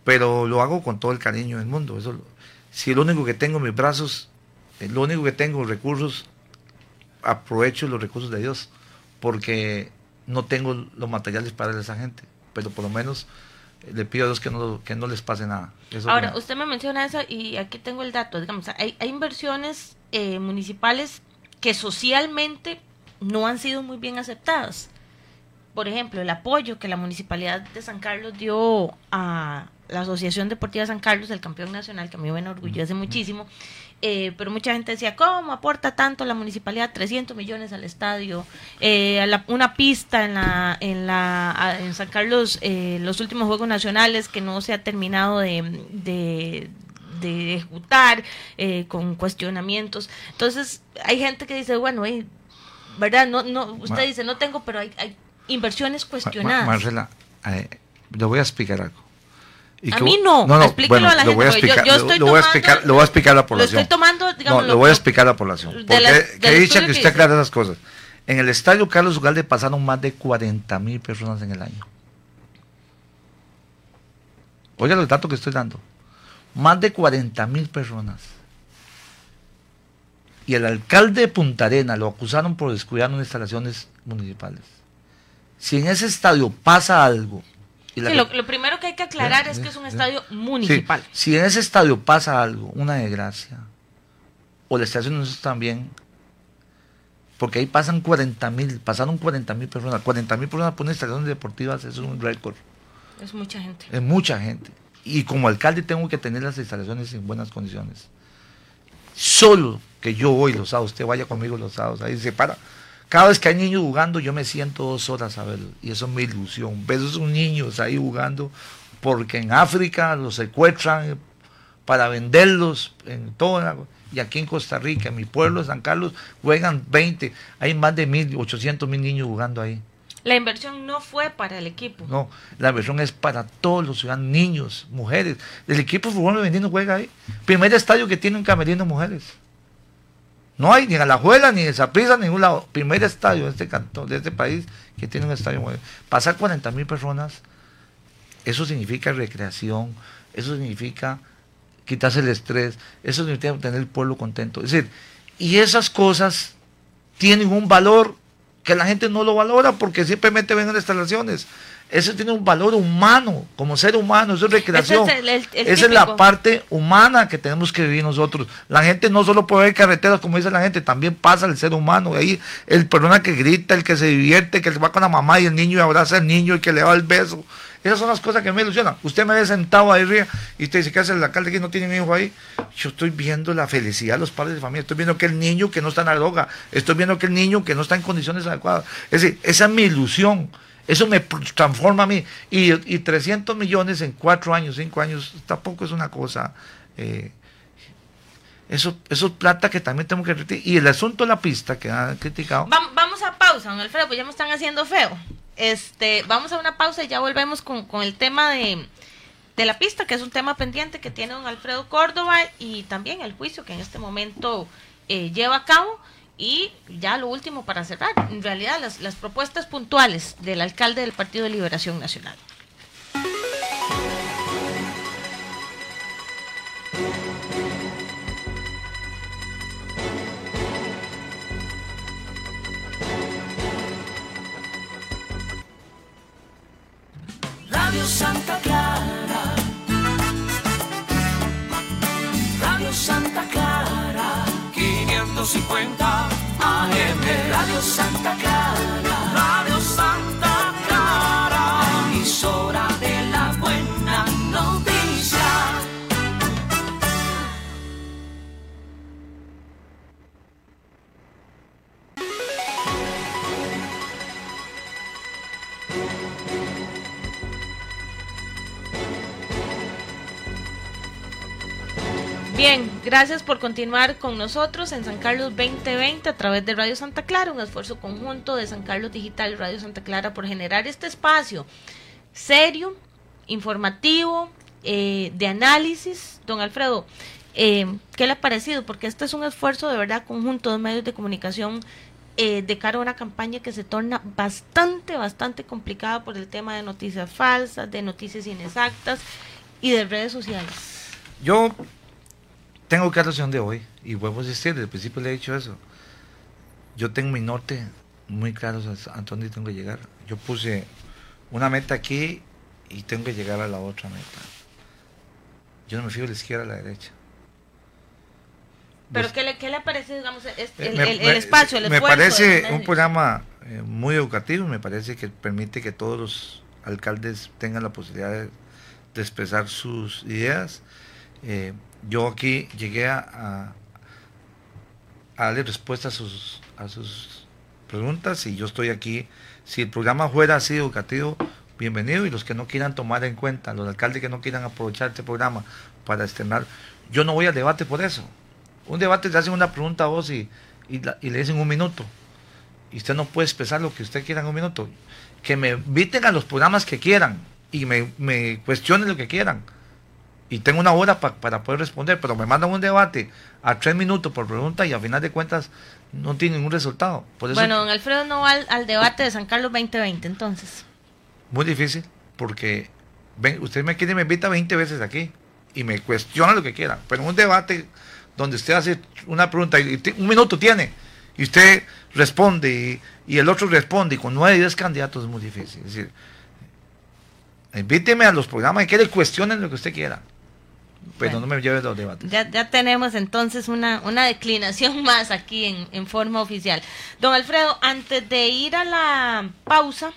Pero lo hago con todo el cariño del mundo. Eso, si lo único que tengo en mis brazos, lo único que tengo recursos, aprovecho los recursos de Dios. Porque no tengo los materiales para esa gente. Pero por lo menos le pido a Dios que no, que no les pase nada. Ahora, usted me menciona eso y aquí tengo el dato. Digamos, hay, hay inversiones eh, municipales que socialmente no han sido muy bien aceptadas. Por ejemplo, el apoyo que la Municipalidad de San Carlos dio a la Asociación Deportiva San Carlos, el campeón nacional, que a mí me enorgullece muchísimo, eh, pero mucha gente decía, ¿cómo aporta tanto la municipalidad? 300 millones al estadio, eh, una pista en, la, en, la, en San Carlos, eh, los últimos Juegos Nacionales que no se ha terminado de, de, ejecutar, con cuestionamientos. Entonces, hay gente que dice, bueno, ¿verdad? No, no, usted dice, no tengo, pero hay, hay inversiones cuestionadas. Marcela, le voy a explicar algo a mí no, no, explíquelo a la gente. Voy a explicar, yo, estoy lo, voy a explicar, lo voy a explicar a la población. Lo estoy tomando, digamos, no, lo voy a explicar a la población. Porque que dicha que usted aclara esas cosas. En el estadio Carlos Ugalde pasaron más de 40 mil personas en el año. Oiga los datos que estoy dando. Más de 40 mil personas. Y el alcalde de Punta Arena lo acusaron por descuidar unas instalaciones municipales. Si en ese estadio pasa algo Sí, lo, primero que hay que aclarar es que es un estadio municipal. si en ese estadio pasa algo, una desgracia, o la estación no está bien, porque ahí pasan 40 mil, pasaron 40 mil personas, 40 mil personas por una instalación deportivas, eso es un récord. Es mucha gente. Es mucha gente. Y como alcalde tengo que tener las instalaciones en buenas condiciones. Solo que yo voy los sábados, usted vaya conmigo los sábados, ahí se para cada vez que hay niños jugando, yo me siento dos horas a verlo. Y eso es mi ilusión. Ver esos niños ahí jugando, porque en África los secuestran para venderlos en toda y aquí en Costa Rica, en mi pueblo de San Carlos, juegan 20. Hay más de mil, 800 mil niños jugando ahí. La inversión no fue para el equipo. No, la inversión es para todos los ciudadanos, niños, mujeres. El equipo de fútbol femenino juega ahí. Primer estadio que tiene un camerino mujeres. No hay ni en Alajuela, ni en Zaprisa, ningún lado. Primer estadio de este cantón, de este país que tiene un estadio Pasar 40 mil personas, eso significa recreación, eso significa quitarse el estrés, eso significa tener el pueblo contento. Es decir, y esas cosas tienen un valor que la gente no lo valora porque simplemente ven en instalaciones. Eso tiene un valor humano, como ser humano, eso es recreación. Esa es la parte humana que tenemos que vivir nosotros. La gente no solo puede ver carreteras, como dice la gente, también pasa el ser humano. Ahí el persona que grita, el que se divierte, que va con la mamá y el niño y abraza al niño y que le da el beso. Esas son las cosas que me ilusionan. Usted me ve sentado ahí arriba y usted dice, ¿qué hace el alcalde que no tiene hijo ahí? Yo estoy viendo la felicidad de los padres de familia. Estoy viendo que el niño que no está en la droga. Estoy viendo que el niño que no está en condiciones adecuadas. Es decir, esa es mi ilusión. Eso me transforma a mí. Y, y 300 millones en cuatro años, cinco años, tampoco es una cosa... Eh, eso, eso es plata que también tengo que retirar. Y el asunto de la pista que han criticado. vamos a pausa, don Alfredo, pues ya me están haciendo feo. Este, vamos a una pausa y ya volvemos con, el tema de, de, la pista, que es un tema pendiente que tiene don Alfredo Córdoba y también el juicio que en este momento eh, lleva a cabo. Y ya lo último para cerrar, en realidad las, las propuestas puntuales del alcalde del Partido de Liberación Nacional. Gracias por continuar con nosotros en San Carlos 2020 a través de Radio Santa Clara, un esfuerzo conjunto de San Carlos Digital y Radio Santa Clara por generar este espacio serio, informativo, eh, de análisis. Don Alfredo, eh, ¿qué le ha parecido? Porque este es un esfuerzo de verdad conjunto de medios de comunicación eh, de cara a una campaña que se torna bastante, bastante complicada por el tema de noticias falsas, de noticias inexactas y de redes sociales. Yo tengo que relación de hoy, y vuelvo a decir, desde el principio le he dicho eso. Yo tengo mi norte muy claro a dónde tengo que llegar. Yo puse una meta aquí y tengo que llegar a la otra meta. Yo no me fijo de la izquierda a la derecha. ¿Pero qué le, qué le parece, digamos, el, el, espacio, el Me parece un programa eh, muy educativo, me parece que permite que todos los alcaldes tengan la posibilidad de, expresar sus ideas. Eh, yo aquí llegué a, darle respuesta a sus, a sus preguntas y yo estoy aquí. Si el programa fuera así educativo, bienvenido y los que no quieran tomar en cuenta, los alcaldes que no quieran aprovechar este programa para estrenar, yo no voy al debate por eso. Un debate te hacen una pregunta a vos y, y, le dicen un minuto. Y usted no puede expresar lo que usted quiera en un minuto. Que me inviten a los programas que quieran y me, me cuestionen lo que quieran. Y tengo una hora para poder responder, pero me mandan un debate a tres minutos por pregunta y a final de cuentas no tiene ningún resultado. bueno, don Alfredo no va al, debate de San Carlos 2020 entonces. Muy difícil, porque ven, usted me quiere me invita 20 veces aquí y me cuestiona lo que quiera, pero un debate donde usted hace una pregunta y, un minuto tiene y usted responde y, el otro responde y con nueve y diez candidatos es muy difícil. Es decir, invíteme a los programas y que le cuestionen lo que usted quiera. Pero no me lleve los debates. Ya, ya tenemos entonces una, una declinación (laughs) más aquí en, en forma oficial. Don Alfredo, antes de ir a la pausa,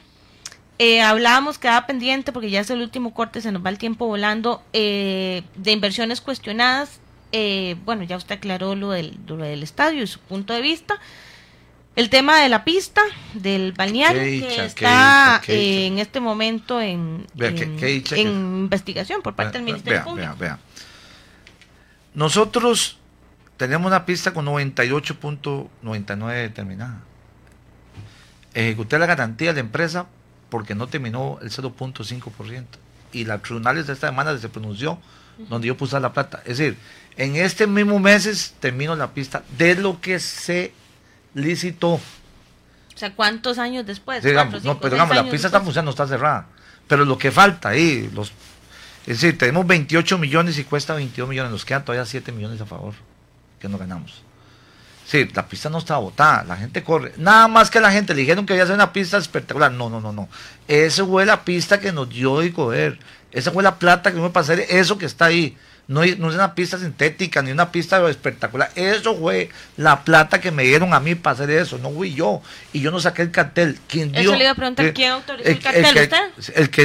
eh, hablábamos, quedaba pendiente, porque ya es el último corte, se nos va el tiempo volando, eh, de inversiones cuestionadas. Eh, bueno, ya usted aclaró lo del, del estadio y su punto de vista. El tema de la pista, del balneario, que está en este momento en, en, investigación por parte del Ministerio Público. Nosotros tenemos una pista con 98.99 determinada. Ejecuté la garantía de la empresa porque no terminó el 0.5%. Y la tribunales de esta semana se pronunció donde yo puse la plata. Es decir, en este mismo mes termino la pista de lo que se licitó. O sea, ¿cuántos años después? Digamos, no, pero digamos, la pista está funcionando, está cerrada. Pero lo que falta ahí, los, es decir, tenemos 28 millones y cuesta 22 millones, nos quedan todavía 7 millones a favor, que no ganamos. Sí, la pista no está botada, la gente corre. Nada más que la gente le dijeron que había una pista espectacular. No, no, no, no. Esa fue la pista que nos dio de coger. Esa fue la plata que fue para hacer eso que está ahí. No, no es una pista sintética ni una pista espectacular. Eso fue la plata que me dieron a mí para hacer eso. No fui yo. Y yo no saqué el cartel. ¿Quién dio? Eso le iba a preguntar, ¿quién autorizó el, cartel? El que,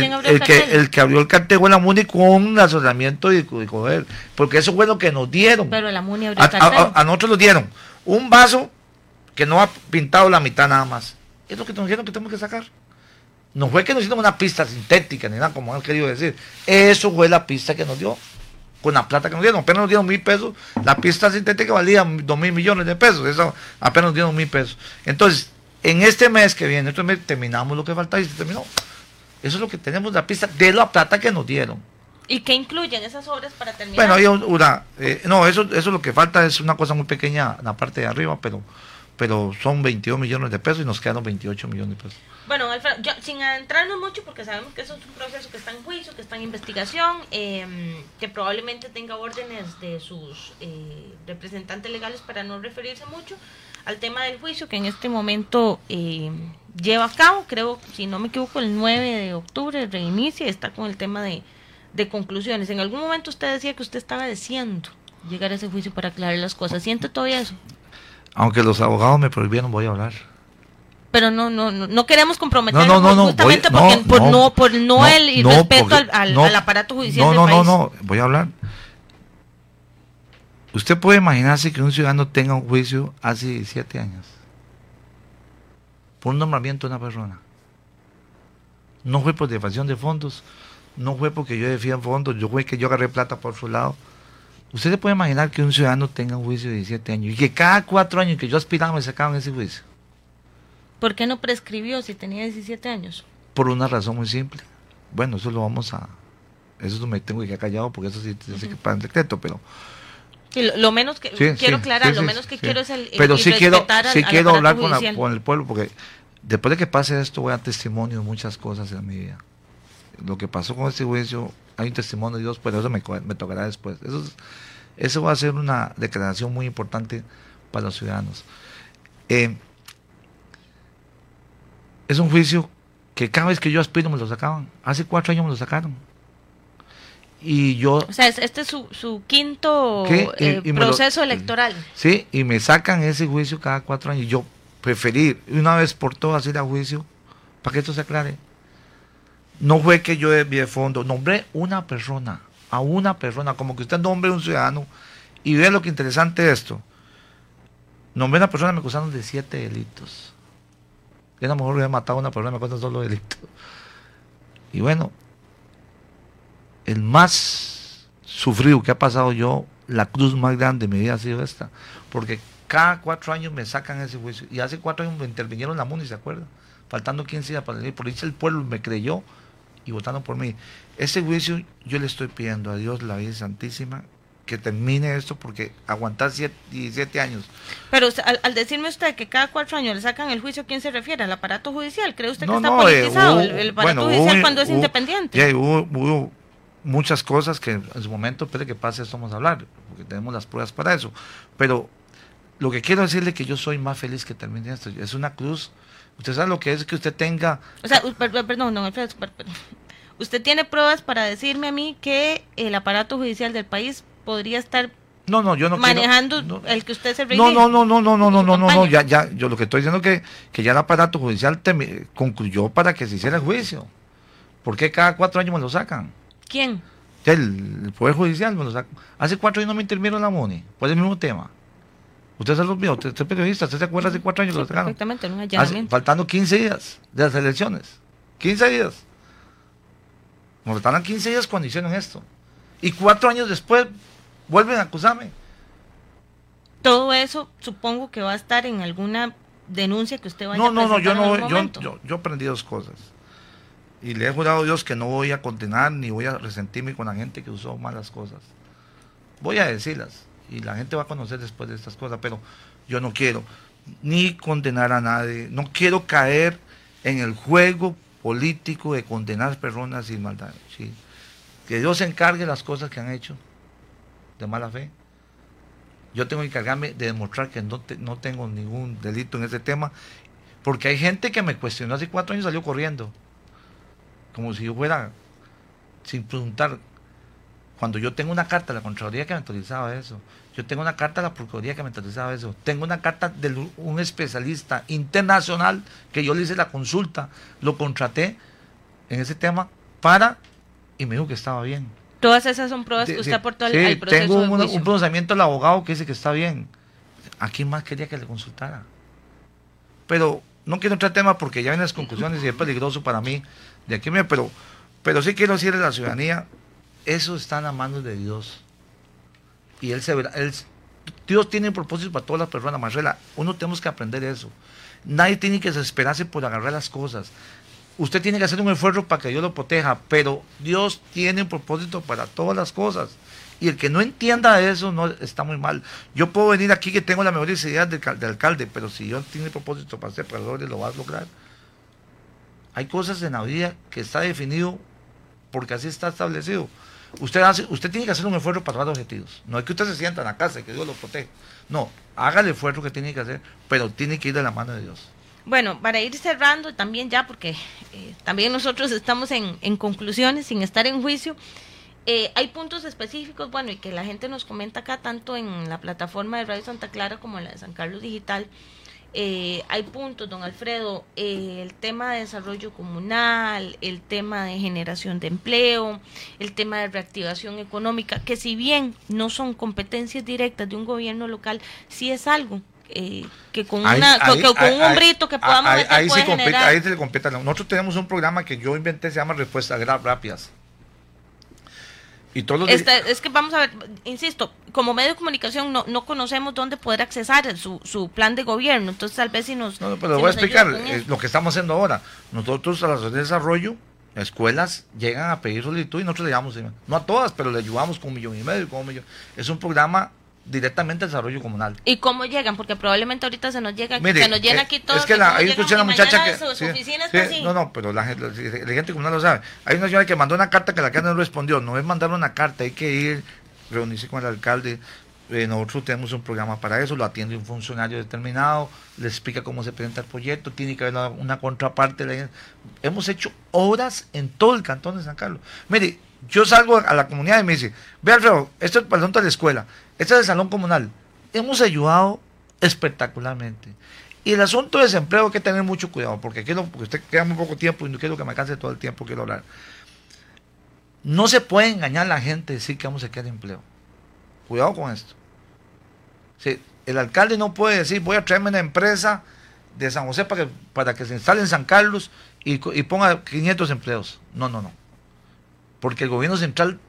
el, que, abrió el cartel fue la MUNI con asesoramiento de, de, coger. Porque eso fue lo que nos dieron. Pero la MUNI abrió el cartel. A, a, nosotros nos dieron un vaso que no ha pintado la mitad nada más. Es lo que nos dijeron que tenemos que sacar. No fue que nos hicieron una pista sintética ni nada, como han querido decir. Eso fue la pista que nos dio. Con la plata que nos dieron. Apenas nos dieron mil pesos. La pista sintética valía dos mil millones de pesos. Eso apenas nos dieron mil pesos. Entonces, en este mes que viene, este terminamos lo que faltaba y se terminó. Eso es lo que tenemos, la pista de la plata que nos dieron. ¿Y qué incluyen esas obras para terminar? Bueno, hay una, eh, no, eso, eso lo que falta es una cosa muy pequeña en la parte de arriba, pero, pero son 22 millones de pesos y nos quedan 28 millones de pesos. Bueno, Alfredo, sin adentrarnos mucho, porque sabemos que eso es un proceso que está en juicio, que está en investigación, em, que probablemente tenga órdenes de sus eh, representantes legales para no referirse mucho al tema del juicio que en este momento em, lleva a cabo, creo, si no me equivoco, el 9 de octubre reinicia, está con el tema de de conclusiones. En algún momento usted decía que usted estaba deseando llegar a ese juicio para aclarar las cosas. ¿Siente todavía eso? Aunque los abogados me prohibieron, voy a hablar. Pero no, no, no, no queremos comprometernos no, no, justamente porque por no, por no, el respeto al, al, aparato judicial. No, no, no, no, voy a hablar. Usted puede imaginarse que un ciudadano tenga un juicio hace siete años por un nombramiento de una persona. No fue por defacción de fondos, no fue porque yo defía fondos, yo fue que yo agarré plata por su lado Usted se puede imaginar que un ciudadano tenga un juicio de 17 años y que cada cuatro años que yo aspiraba me sacaban ese juicio. ¿Por qué no prescribió si tenía 17 años? Por una razón muy simple. Bueno, eso lo vamos a... Eso me tengo que quedar callado porque eso sí tiene que para el decreto, pero... Sí, lo, lo menos que Sí, quiero sí, aclarar, lo menos que quiero es el, Pero el sí quiero, al- sí quiero hablar con, la- con el pueblo porque después de que pase esto voy a testimonio de muchas cosas en mi vida. Lo que pasó con este juicio, hay un testimonio de Dios, pero eso me, tocará después. Eso, es- eso va a ser una declaración muy importante para los ciudadanos. Eh, es un juicio que cada vez que yo aspiro me lo sacaban. Hace cuatro años me lo sacaron. Y yo O sea, es- este es su, su quinto. Y- eh, y lo- proceso electoral. Sí, y me sacan ese juicio cada cuatro años. Yo preferí una vez por todas ir a juicio para que esto se aclare. No fue que yo de fondo, nombré una persona, a una persona, como que usted nombre un ciudadano. Y ve lo que interesante esto. Nombré una persona, me acusaron de siete delitos. Yo a lo mejor hubiera matado a una persona, me acusan solo delitos. Y bueno, el más sufrido que ha pasado yo, la cruz más grande de mi vida ha sido esta. Porque cada cuatro años me sacan ese juicio. Y hace cuatro años me intervinieron la MUNI, ¿se acuerda? Faltando 15 días para venir. Por dicho el pueblo me creyó y votaron por mí. Ese juicio yo le estoy pidiendo a Dios, la Virgen Santísima, que termine esto porque aguantar siete- 17 años. Pero usted- al, al decirme usted que cada cuatro años le sacan el juicio, ¿a quién se refiere? ¿Al aparato judicial? ¿Cree usted que está eh, politizado hubo- el, el aparato bueno, judicial hubo- cuando es hubo- independiente? ya, hubo, hubo muchas cosas que en su momento, espere que pase esto, vamos a hablar, porque tenemos las pruebas para eso. Pero lo que quiero decirle es que yo soy más feliz que termine esto. Es una cruz. Usted sabe lo que es que usted tenga. O sea, perdón, don Alfredo, per- per- usted tiene pruebas para decirme a mí que el aparato judicial del país podría estar No, no, yo no quiero- manejando no, el que usted se No, no, no, no, no, no, no, no, no, no, ya, ya, yo lo que estoy diciendo es que, que ya el aparato judicial concluyó para que se hiciera el juicio. ¿Por qué cada cuatro años me lo sacan? ¿Quién? El, el Poder Judicial me lo saca. Hace cuatro años no me intervinieron la MONI, por el mismo tema. Usted los vio, usted, usted es periodista, usted se acuerda hace cuatro años Sí, lo perfectamente, en un Hace- allanamiento. faltando 15 días de las elecciones. 15 días. Me faltaban 15 días cuando hicieron esto. Y cuatro años después vuelven a acusarme. Todo eso supongo que va a estar en alguna denuncia que usted vaya No, a no, no, yo no yo, yo, yo aprendí dos cosas. Y le he jurado a Dios que no voy a condenar ni voy a resentirme con la gente que usó malas cosas. Voy a decirlas y la gente va a conocer después de estas cosas, pero yo no quiero ni condenar a nadie, no quiero caer en el juego político de condenar personas sin maldad. Que Dios se encargue las cosas que han hecho de mala fe. Yo tengo que encargarme de demostrar que no, no tengo ningún delito en ese tema, porque hay gente que me cuestionó hace cuatro años y salió corriendo, como si yo fuera, sin preguntar, cuando yo tengo una carta de la Contraloría que me autorizaba eso, yo tengo una carta de la Procuraduría que me autorizaba eso, tengo una carta de un especialista internacional que yo le hice la consulta, lo contraté en ese tema para, y me dijo que estaba bien. Todas esas son pruebas que Sí, usted aportó sí, al proceso tengo de un, juicio. un pronunciamiento del abogado que dice que está bien. ¿A quién más quería que le consultara? Pero no quiero entrar en tema porque ya vienen las conclusiones y es peligroso para mí de aquí, pero, pero sí quiero decirle a la ciudadanía, eso está en las manos de Dios. Y Él se verá, Dios tiene un propósito para todas las personas, Marcela, uno tenemos que aprender eso. Nadie tiene que desesperarse por agarrar las cosas. Usted tiene que hacer un esfuerzo para que Dios lo proteja, pero Dios tiene un propósito para todas las cosas. Y el que no entienda eso no está muy mal. Yo puedo venir aquí que tengo la mejor idea del, del alcalde, pero si yo tiene propósito para ser perdedor, lo vas a lograr. Hay cosas en la vida que está definido porque así está establecido. Usted, hace, usted tiene que hacer un esfuerzo para lograr objetivos. No es que usted se sienta en la casa y que Dios lo protege. No, haga el esfuerzo que tiene que hacer, pero tiene que ir de la mano de Dios. Bueno, para ir cerrando también ya, porque eh, también nosotros estamos en, en conclusiones, sin estar en juicio, eh, hay puntos específicos, bueno, y que la gente nos comenta acá, tanto en la plataforma de Radio Santa Clara como en la de San Carlos Digital. Eh, hay puntos, don Alfredo, eh, el tema de desarrollo comunal, el tema de generación de empleo, el tema de reactivación económica, que si bien no son competencias directas de un gobierno local, sí es algo eh, que con, Ahí- una, ahí- con, con ahí- un hombrito que podamos ahí, ahí puede se generar- ahí se le completa. Nosotros tenemos un programa que yo inventé, se llama Respuestas Rápidas. Y todos los es que vamos a ver, insisto, como medio de comunicación no, no conocemos dónde poder accesar su, su plan de gobierno, entonces tal vez si nos... No, no, pero si voy a explicar eh, lo que estamos haciendo ahora. Nosotros a las de desarrollo, escuelas llegan a pedir solicitud y nosotros le damos, eh, no a todas, pero le ayudamos con un millón y medio, con un millón. Es un programa directamente de desarrollo comunal. ¿Y cómo llegan? Porque probablemente ahorita se nos llega, Mire, se nos llena eh, aquí todo. Es que la, ahí escuché muchacha que. Su, su sí, oficina sí, está así. No, no, pero la, gente- la- la gente comunal lo sabe. Hay una señora que mandó una carta que la alcalde no respondió. No es mandar una carta, hay que ir, reunirse con el alcalde. Eh, nosotros tenemos un programa para eso, lo atiende un funcionario determinado, le explica cómo se presenta el proyecto, tiene que haber una, una contraparte. Hemos hecho obras en todo el cantón de San Carlos. Mire, yo salgo a la comunidad y me dice, ve Alfredo, esto es el de la escuela, este es el salón comunal. Hemos ayudado espectacularmente. Y el asunto de desempleo hay que tener mucho cuidado, porque quiero, porque usted queda muy poco tiempo y no quiero que me alcance todo el tiempo, quiero hablar. No se puede engañar a la gente decir que vamos a quedar empleo. Cuidado con esto. Sí, el alcalde no puede decir, voy a traerme una empresa de San José para que, para que se instale en San Carlos y, y ponga 500 empleos. No, no, no. Porque el gobierno central,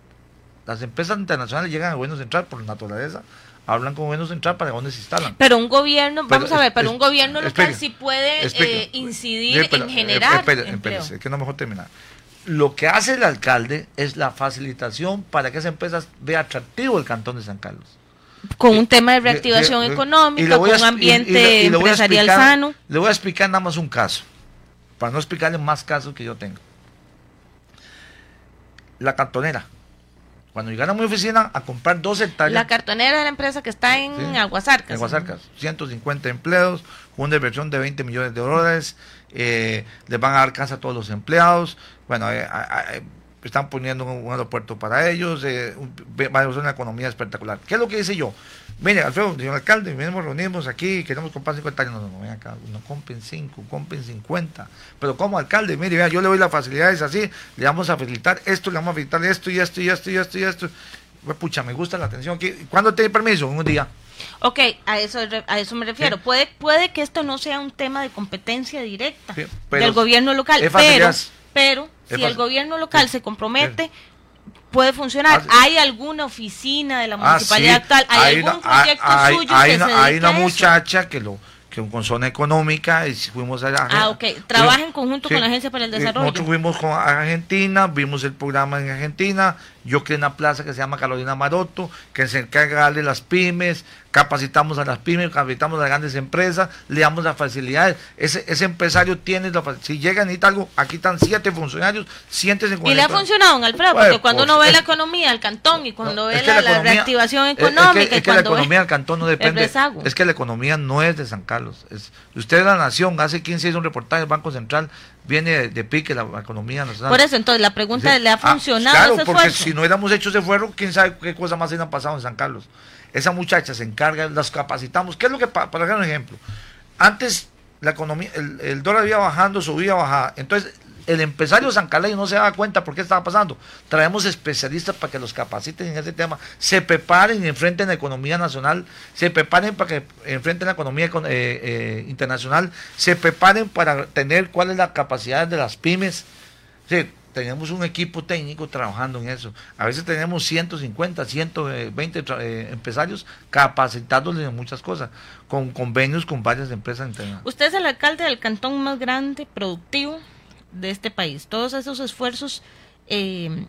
las empresas internacionales llegan al gobierno central por naturaleza, hablan con el gobierno central para dónde se instalan. Pero un gobierno, Pero vamos a ver, pero es- un gobierno local sí puede eh, incidir Sí, pero, en eh, generar es que no mejor terminar. Lo que hace el alcalde es la facilitación para que esa empresa vea atractivo el cantón de San Carlos. con un tema de reactivación y económica, con a un ambiente empresarial explicar- sano. Le voy a explicar nada más un caso, para no explicarle más casos que yo tengo. La cantonera. Cuando llegaron a mi oficina a comprar dos hectáreas. La cartonera de la empresa que está en Sí, Aguasarcas. En Aguasarcas, 150 empleos, una inversión de 20 millones de dólares, eh, les van a dar casa a todos los empleados, bueno, eh, a- están poniendo un, aeropuerto para ellos, eh, va a ser una economía espectacular. ¿Qué es lo que dice yo? Mire, Alfredo, señor alcalde, venimos, reunimos aquí, queremos comprar 50 años. No, no, no, ven acá, no compren 5, compren 50. Pero como alcalde, mire, vea, yo le doy las facilidades así, le vamos a facilitar esto, le vamos a facilitar esto y esto y esto y esto y esto. Pues, Pucha, me gusta la atención aquí. ¿Cuándo tiene permiso? Un día. Ok, a eso, a eso me refiero. Sí. Puede, puede que esto no sea un tema de competencia directa Sí, pero del gobierno local, pero, pero Si el gobierno local se compromete, puede funcionar. Ah. ¿Hay alguna oficina de la Ah, municipalidad sí. actual? ¿Hay, algún proyecto hay- suyo hay que una, se hay una a muchacha que lo que con zona económica y fuimos allá. Ah, ok. Trabaja en conjunto con la Agencia para el Eh, Desarrollo. Nosotros fuimos con Argentina, vimos el programa en Argentina. Yo creé una plaza que se llama Carolina Maroto, que se encarga de darle las pymes, capacitamos a las pymes, capacitamos a las grandes empresas, le damos las facilidades. Ese, ese empresario tiene, la si llega necesita algo, aquí están siete funcionarios, siéntese con Y el le ha funcionado, don Alfredo, Bueno, porque cuando pues, uno ve es- la economía del cantón y cuando No, ve la, la economía- reactivación económica Es que, y es que la economía del cantón no depende. Es que la economía no es de San Carlos. Es, usted es la nación. Hace 15 días un reportaje del Banco Central viene de, pique la economía nacional. Por eso, entonces, la pregunta ¿le ha Ah, funcionado claro, ese porque esfuerzo? si no hubiéramos hecho ese esfuerzo, quién sabe qué cosa más hubiera pasado en San Carlos. Esa muchacha se encarga, las capacitamos. ¿Qué es lo que, pa- para dar un ejemplo? Antes la economía, el, el dólar iba bajando, subía, bajaba. Entonces, el empresario sancaleño no se daba cuenta por qué estaba pasando. Traemos especialistas para que los capaciten en ese tema, se preparen y enfrenten la economía nacional, se preparen para que enfrenten la economía econ- eh, eh, internacional, se preparen para tener cuál es la capacidad de las pymes. Sí, tenemos un equipo técnico trabajando en eso. A veces tenemos 150, 120 tra- eh, empresarios capacitándoles en muchas cosas, con convenios con varias empresas internacionales. Usted es el alcalde del cantón más grande, productivo de este país. Todos esos esfuerzos eh,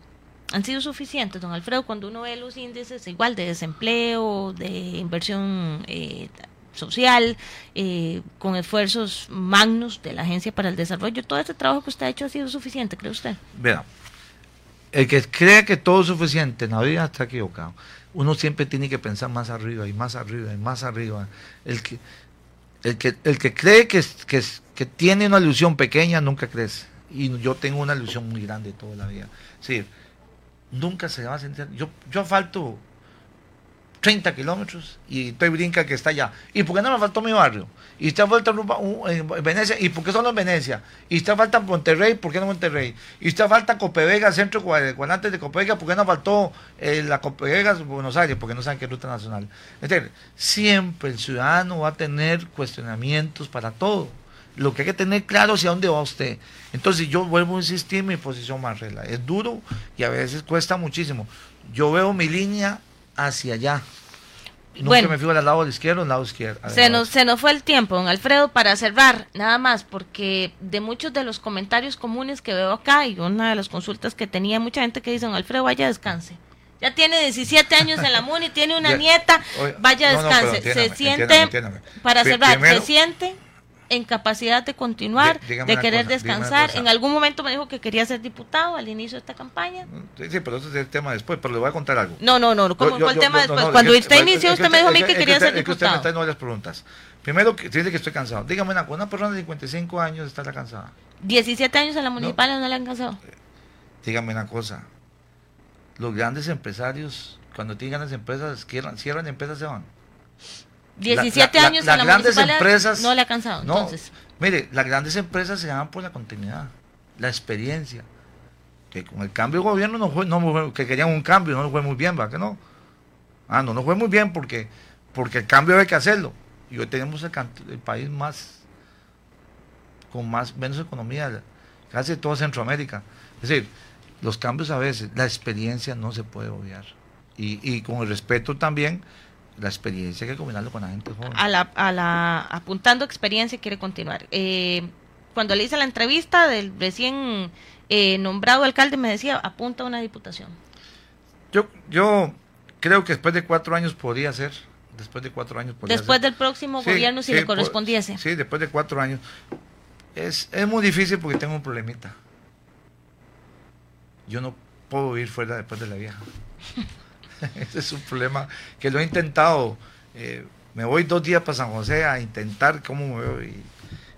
han sido suficientes, don Alfredo, cuando uno ve los índices igual de desempleo, de inversión eh, social, eh, con esfuerzos magnos de la Agencia para el Desarrollo. Todo este trabajo que usted ha hecho ha sido suficiente, ¿cree usted? Vea, el que cree que todo es suficiente en la vida está equivocado. Uno siempre tiene que pensar más arriba y más arriba y más arriba. El que, el que, el que cree que, que, que tiene una ilusión pequeña nunca crece. Y yo tengo una ilusión muy grande toda la vida. Sí, nunca se va a sentir. Yo, yo falto 30 kilómetros y estoy brinca que está allá. ¿Y por qué no me faltó mi barrio? Y usted falta en Venecia, ¿y por qué solo en Venecia? Y usted falta en Monterrey, ¿por qué no Monterrey? Y usted falta Copevega, centro de Guanantes de Copevega, ¿por qué no faltó eh, la Copevega Buenos Aires? Porque no saben qué es ruta nacional. Es decir, siempre el ciudadano va a tener cuestionamientos para todo. Lo que hay que tener claro hacia dónde va usted. Entonces yo vuelvo a insistir en mi posición más regla. Es duro y a veces cuesta muchísimo. Yo veo mi línea hacia allá. Nunca Bueno. me fijo al lado izquierdo, al lado izquierdo. Se nos, se nos fue el tiempo, don Alfredo, para cerrar, nada más, porque de muchos de los comentarios comunes que veo acá y una de las consultas que tenía, mucha gente que dice, don Alfredo, vaya descanse. Ya tiene 17 años en la MUNI, tiene una (laughs) Ya, nieta, oye, vaya no, descanse. se siente, entiéndame, entiéndame. para cerrar, primero- se siente en capacidad de continuar, de querer cosa, descansar. En algún momento me dijo que quería ser diputado al inicio de esta campaña. Sí, sí, pero eso es el tema después, pero le voy a contar algo. No, no, no, ¿cómo Yo- fue el yo- tema no, después? no, Cuando es que- usted inició, usted me dijo a mí que quería usted- ser es que usted me está diputado. varias preguntas. Primero, que dice que estoy cansado. Dígame una cosa, una persona de 55 años está cansada. 17 años en la municipal no, le han cansado. Dígame una cosa. Los grandes empresarios, cuando tienen grandes empresas, cierran, cierran empresas, se van. 17 La- la- años las en grandes empresas- no le ha cansado, No, entonces. mire, las grandes empresas se llaman por la continuidad, la experiencia. Que con el cambio de gobierno no fue, no que querían un cambio, no fue muy bien, ¿va? Que no? Ah, no, no fue muy bien porque, porque el cambio hay que hacerlo. Y hoy tenemos el país más, con más, menos economía, casi toda Centroamérica. Es decir, los cambios a veces, la experiencia no se puede obviar. Y, y con el respeto también, la experiencia hay que combinarlo con la gente joven. A la, a la, apuntando experiencia quiere continuar. Eh, cuando le hice la entrevista del recién eh, nombrado alcalde me decía, apunta a una diputación. Yo, yo creo que después de cuatro años podría ser. Después de cuatro años podría Después ser. del próximo Sí, gobierno, si sí, le po- correspondiese. Sí, después de cuatro años. Es, es muy difícil porque tengo un problemita. Yo no puedo vivir fuera después de la vieja. (laughs) (laughs) Ese es un problema que lo he intentado. eh, me voy dos días para San José a intentar cómo me veo y,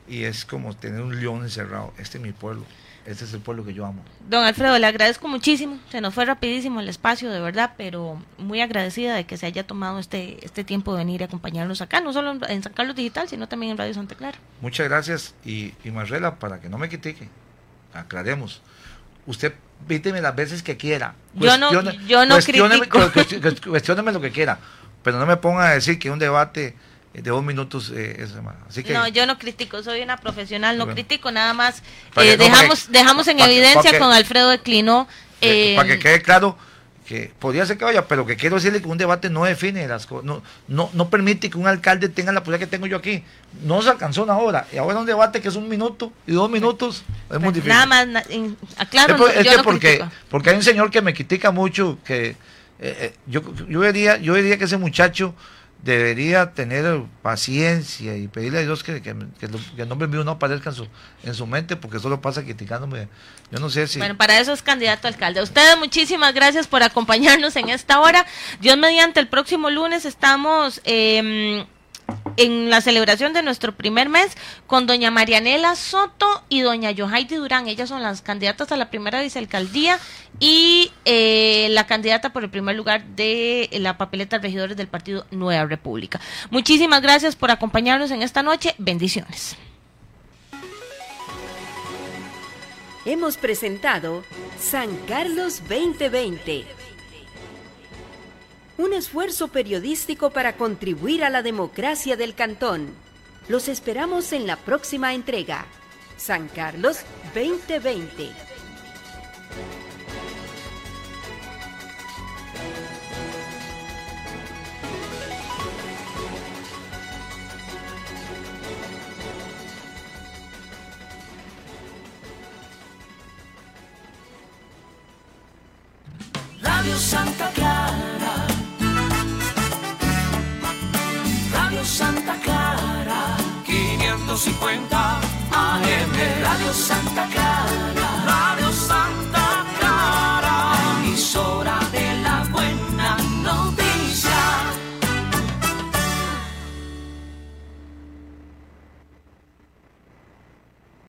y es como tener un león encerrado. Este es mi pueblo. Este es el pueblo que yo amo. Don Alfredo, le agradezco muchísimo. Se nos fue rapidísimo el espacio, de verdad, pero muy agradecida de que se haya tomado este, este tiempo de venir a acompañarnos acá, no solo en- San Carlos Digital, sino también en Radio Santa Clara. Muchas gracias y, y Marcela, para que no me critique, aclaremos. Usted píteme las veces que quiera. Yo no- yo no cuestióneme- critico. cuesti- cuesti- Cuestióneme lo que quiera, pero no me ponga a decir que un debate de dos minutos eh, es más. Así que No, yo no critico, soy una profesional, no Bueno. critico, nada más eh, no, dejamos, dejamos en evidencia que- con Alfredo Declinó. eh, eh, para que quede claro que podría ser que vaya, pero que quiero decirle que un debate no define las cosas, no, no, no permite que un alcalde tenga la posibilidad que tengo yo aquí. No se alcanzó una hora, y ahora un debate que es un minuto y dos minutos, es muy difícil. Nada más, aclaro, es, por- es yo que no porque, critico. porque hay un señor que me critica mucho, que eh, eh, yo, yo, diría, yo diría que ese muchacho debería tener paciencia y pedirle a Dios que, que, que que el nombre mío no aparezca en su, en su mente, porque solo pasa criticándome. Yo no sé si... Bueno, para eso es candidato a alcalde. Ustedes muchísimas gracias por acompañarnos en esta hora. Dios mediante el próximo lunes estamos eh, en la celebración de nuestro primer mes con doña Marianela Soto y doña Yohaidi Durán. Ellas son las candidatas a la primera vicealcaldía y eh, la candidata por el primer lugar de la papeleta de regidores del partido Nueva República. Muchísimas gracias por acompañarnos en esta noche. Bendiciones. Hemos presentado San Carlos 2020. Un esfuerzo periodístico para contribuir a la democracia del cantón. Los esperamos en la próxima entrega. San Carlos 2020. Radio Santa Clara. Santa Clara, 550 AM, Radio Santa Clara, Radio Santa Clara, emisora de